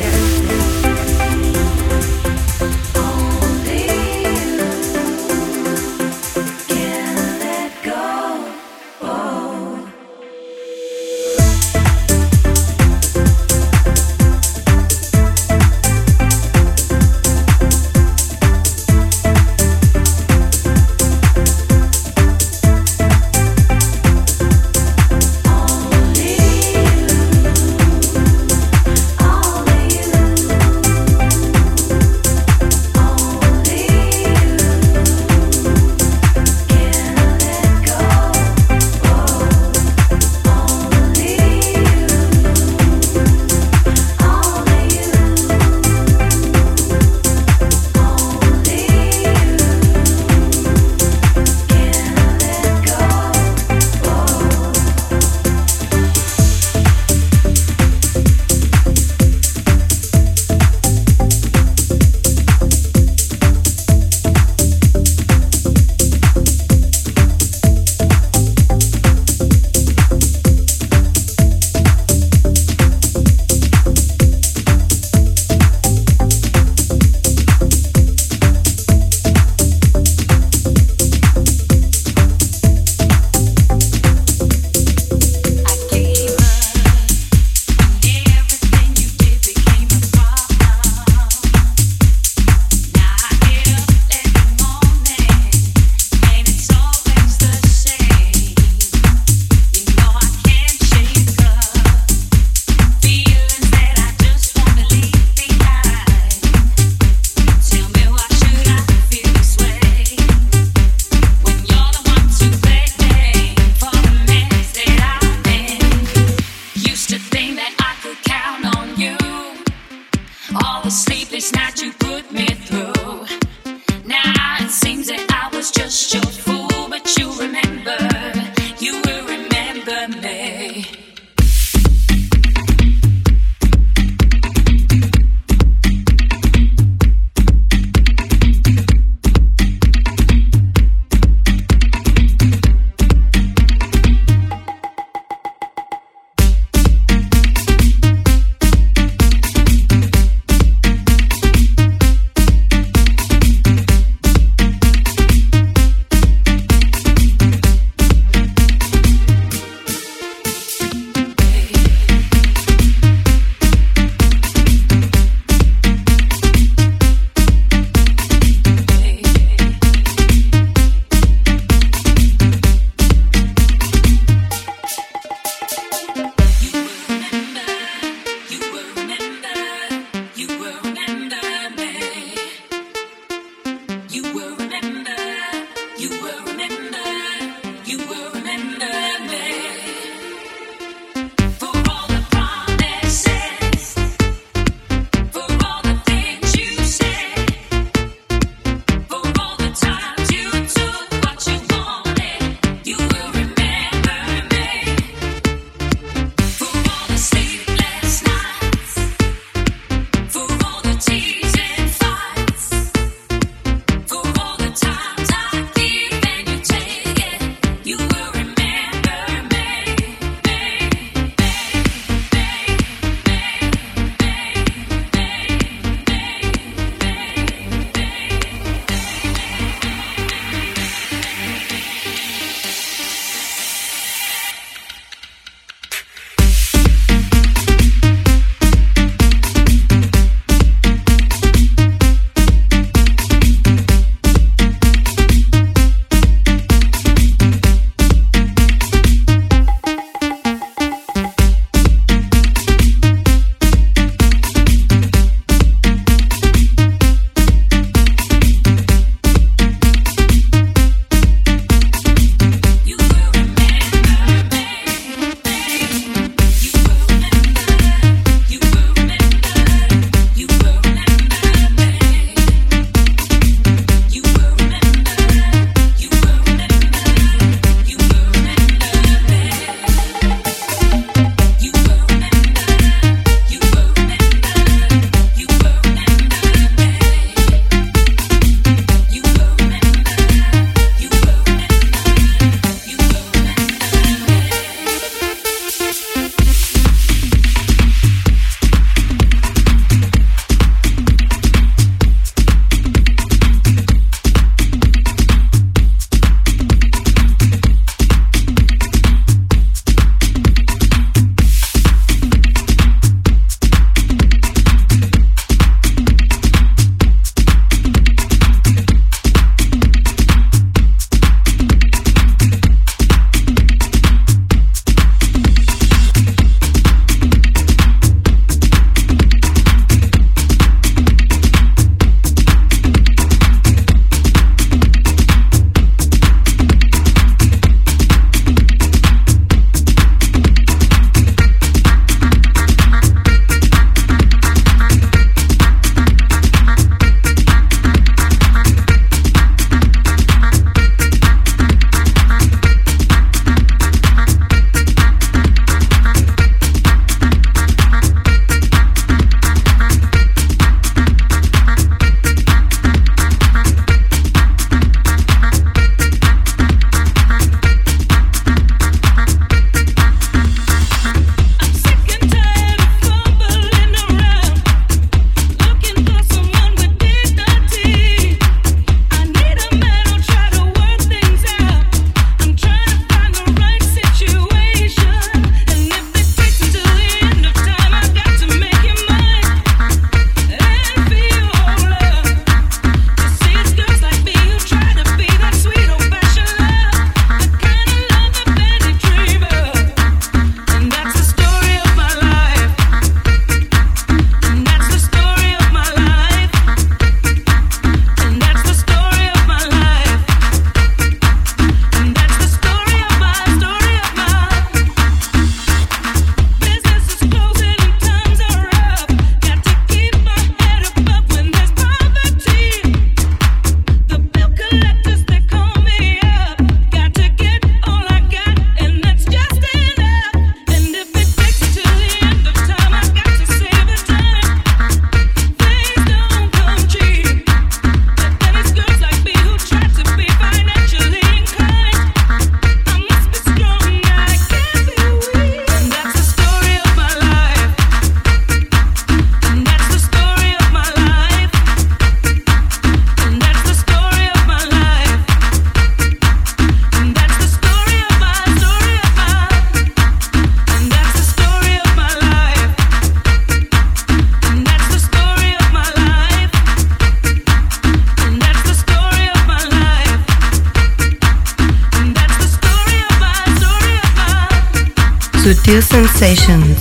Sensations,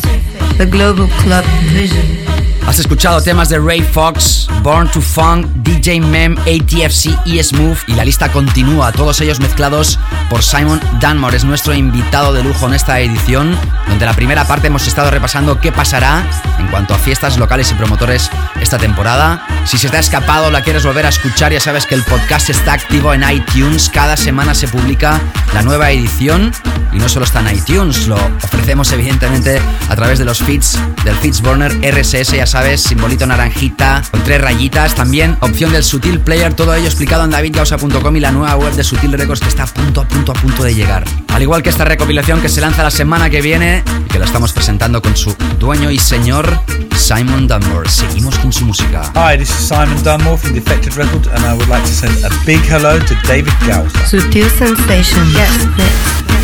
the global club vision. Has escuchado temas de Ray Fox, Born to Funk, DJ Mem, ATFC y Smooth y la lista continúa, todos ellos mezclados por Simon Dunmore. Es nuestro invitado de lujo en esta edición, donde la primera parte hemos estado repasando qué pasará en cuanto a fiestas locales y promotores esta temporada. Si se te ha escapado, la quieres volver a escuchar, ya sabes que el podcast está activo en iTunes. Cada semana se publica la nueva edición y no solo está en iTunes, lo ofrecemos evidentemente a través de los feeds del Feeds Burner RSS, ya sabes, simbolito naranjita con tres rayitas, también opción del Sutil Player, todo ello explicado en davidgausa.com y la nueva web de Sutil Records que está a punto, a punto, a punto de llegar. Al igual que esta recopilación que se lanza la semana que viene y que la estamos presentando con su dueño y señor Simon Dunmore. Seguimos con su música. Hi, this is Simon Dunmore from Defected Records, and I would like to send a big hello to David Gausser. Sutil Sensations, guest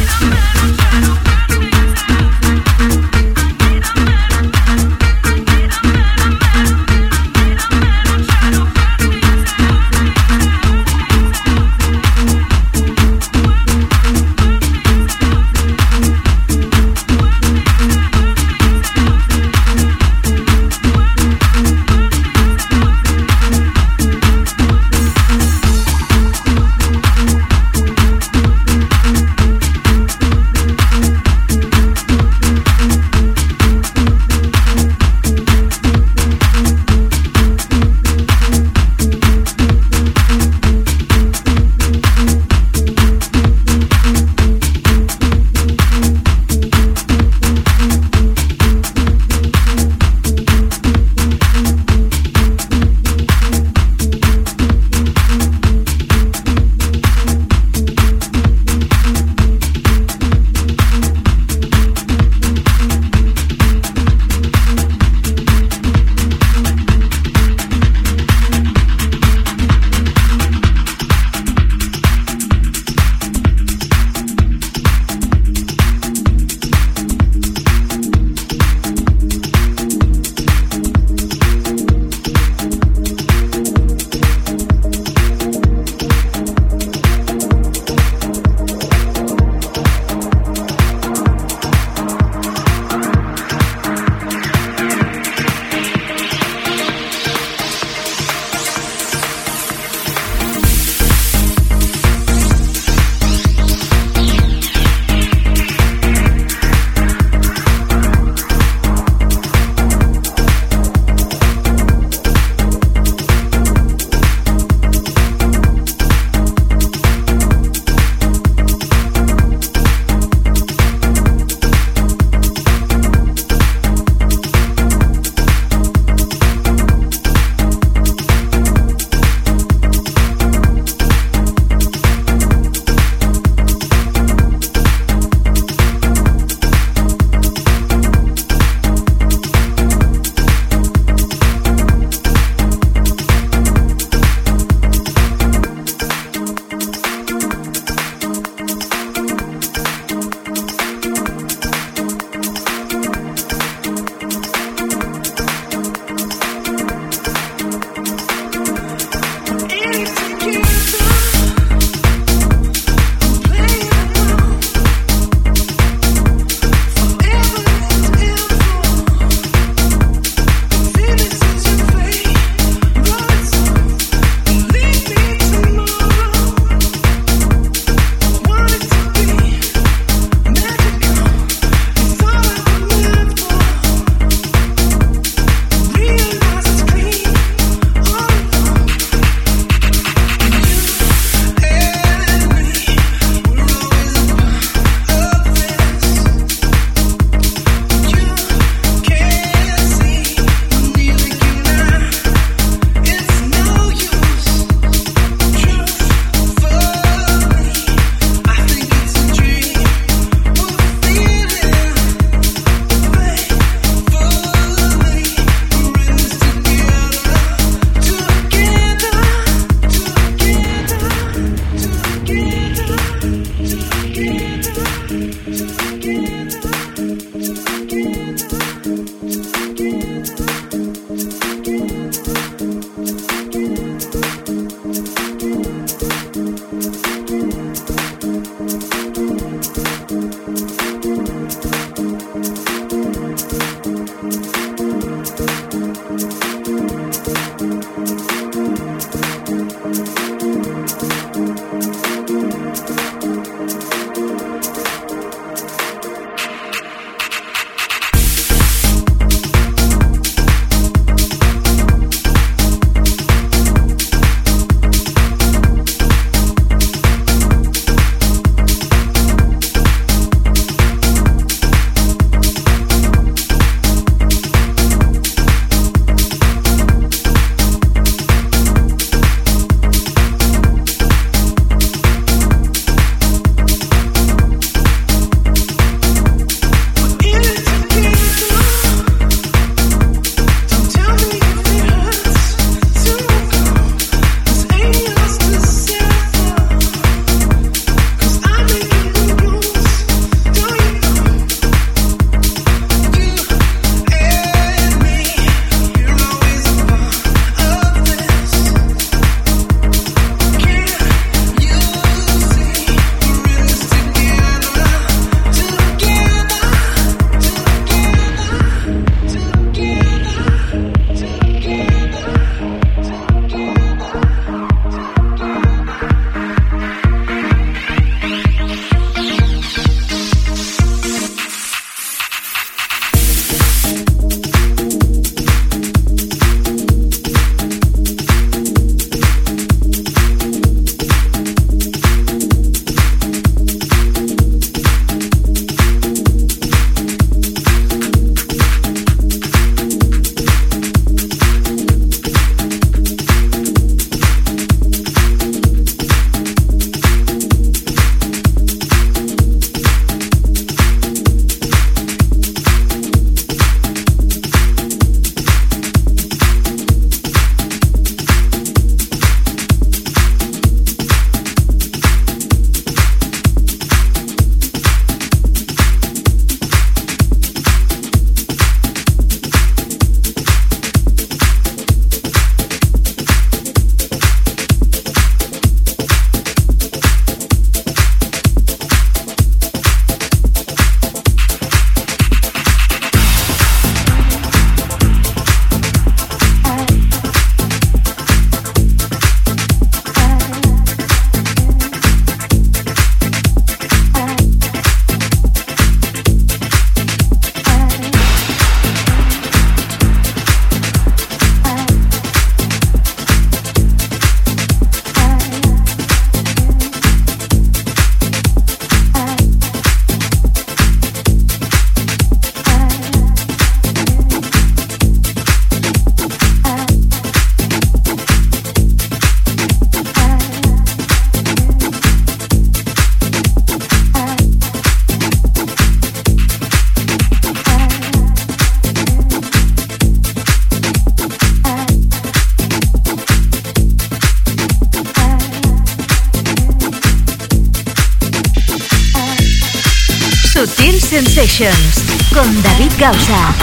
Gausa.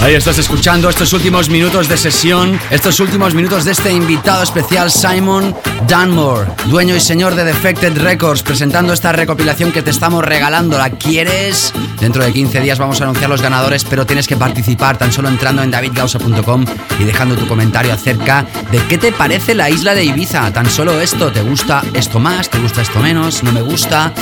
Ahí estás escuchando estos últimos minutos de sesión, estos últimos minutos de este invitado especial Simon Dunmore, dueño y señor de Defected Records, presentando esta recopilación que te estamos regalando. ¿La quieres? Dentro de 15 días vamos a anunciar los ganadores, pero tienes que participar tan solo entrando en davidgausa.com y dejando tu comentario acerca de qué te parece la isla de Ibiza. Tan solo esto, ¿te gusta esto más? ¿Te gusta esto menos? ¿No me gusta?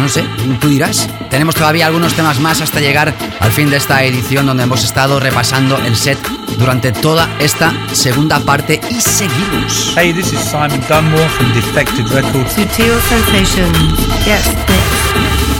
No sé, tú dirás. Tenemos todavía algunos temas más hasta llegar al fin de esta edición donde hemos estado repasando el set durante toda esta segunda parte y seguimos. Hey, this is Simon Dunmore from Defected Records. Sutil sensations. Yes, yes.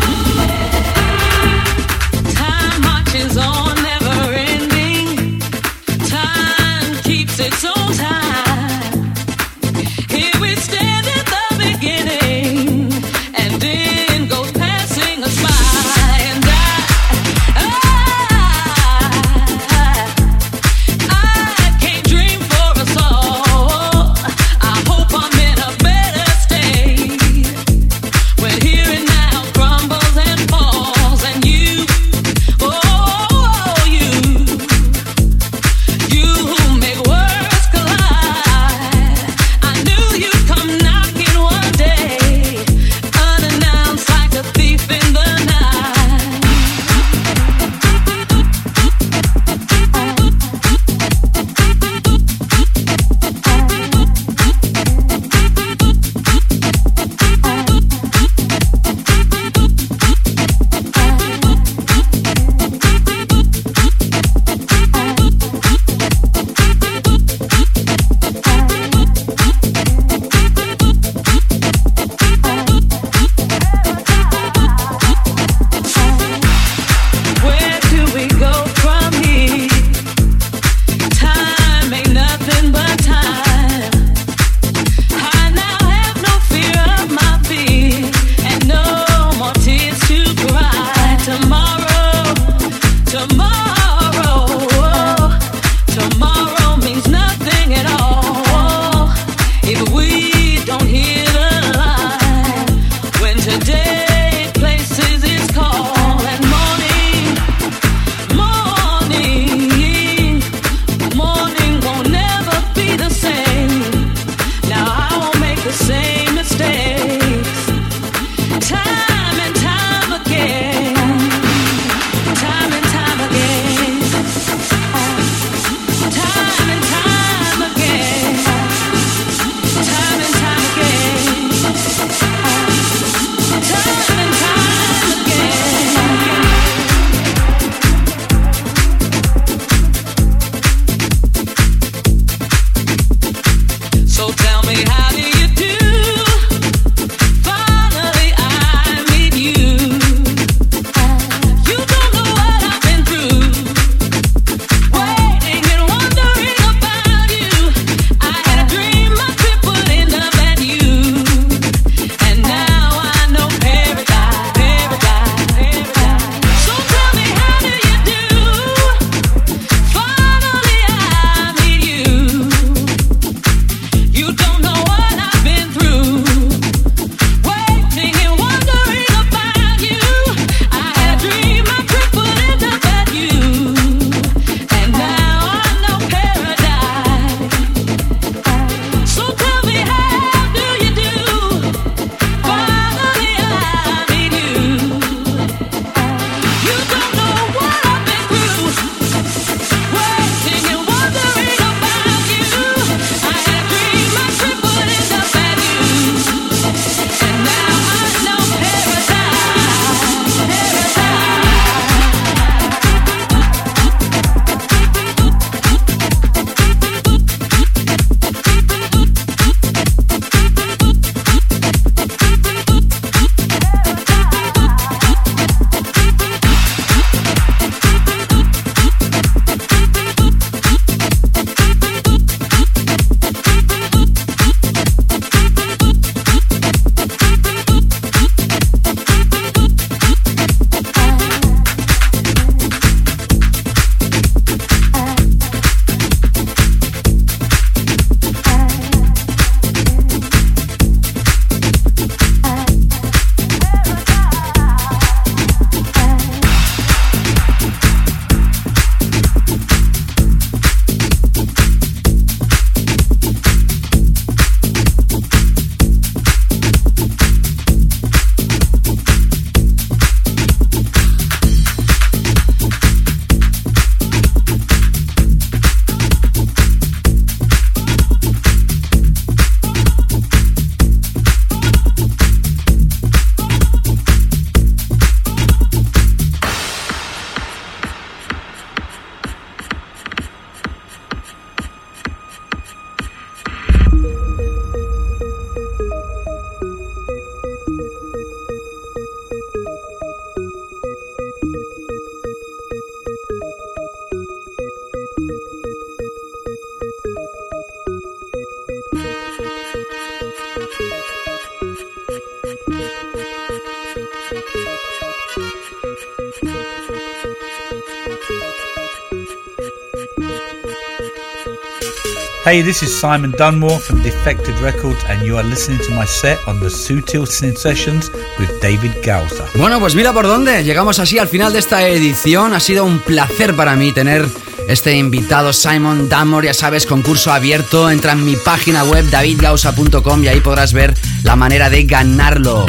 Hey, this is Simon Dunmore from Defected Records, and you are listening to my set on the Sutil Sensations with David Gausa. Bueno, pues mira por dónde. Llegamos así al final de esta edición. Ha sido un placer para mí tener este invitado Simon Dunmore. Ya sabes, concurso abierto. Entra en mi página web davidgausa.com y ahí podrás ver la manera de ganarlo.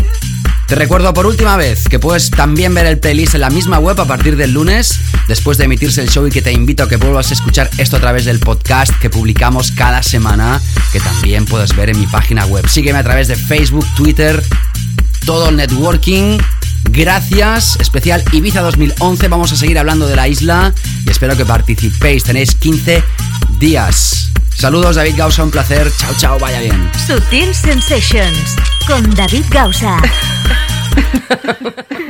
Te recuerdo por última vez que puedes también ver el playlist en la misma web a partir del lunes, después de emitirse el show y que te invito a que vuelvas a escuchar esto a través del podcast que publicamos cada semana, que también puedes ver en mi página web. Sígueme a través de Facebook, Twitter, todo el networking. Gracias, especial Ibiza 2011. Vamos a seguir hablando de la isla y espero que participéis. Tenéis 15 días. Saludos, David Gausa, un placer. Chao, chao, vaya bien. Sutil Sensations con David Gausa. (laughs)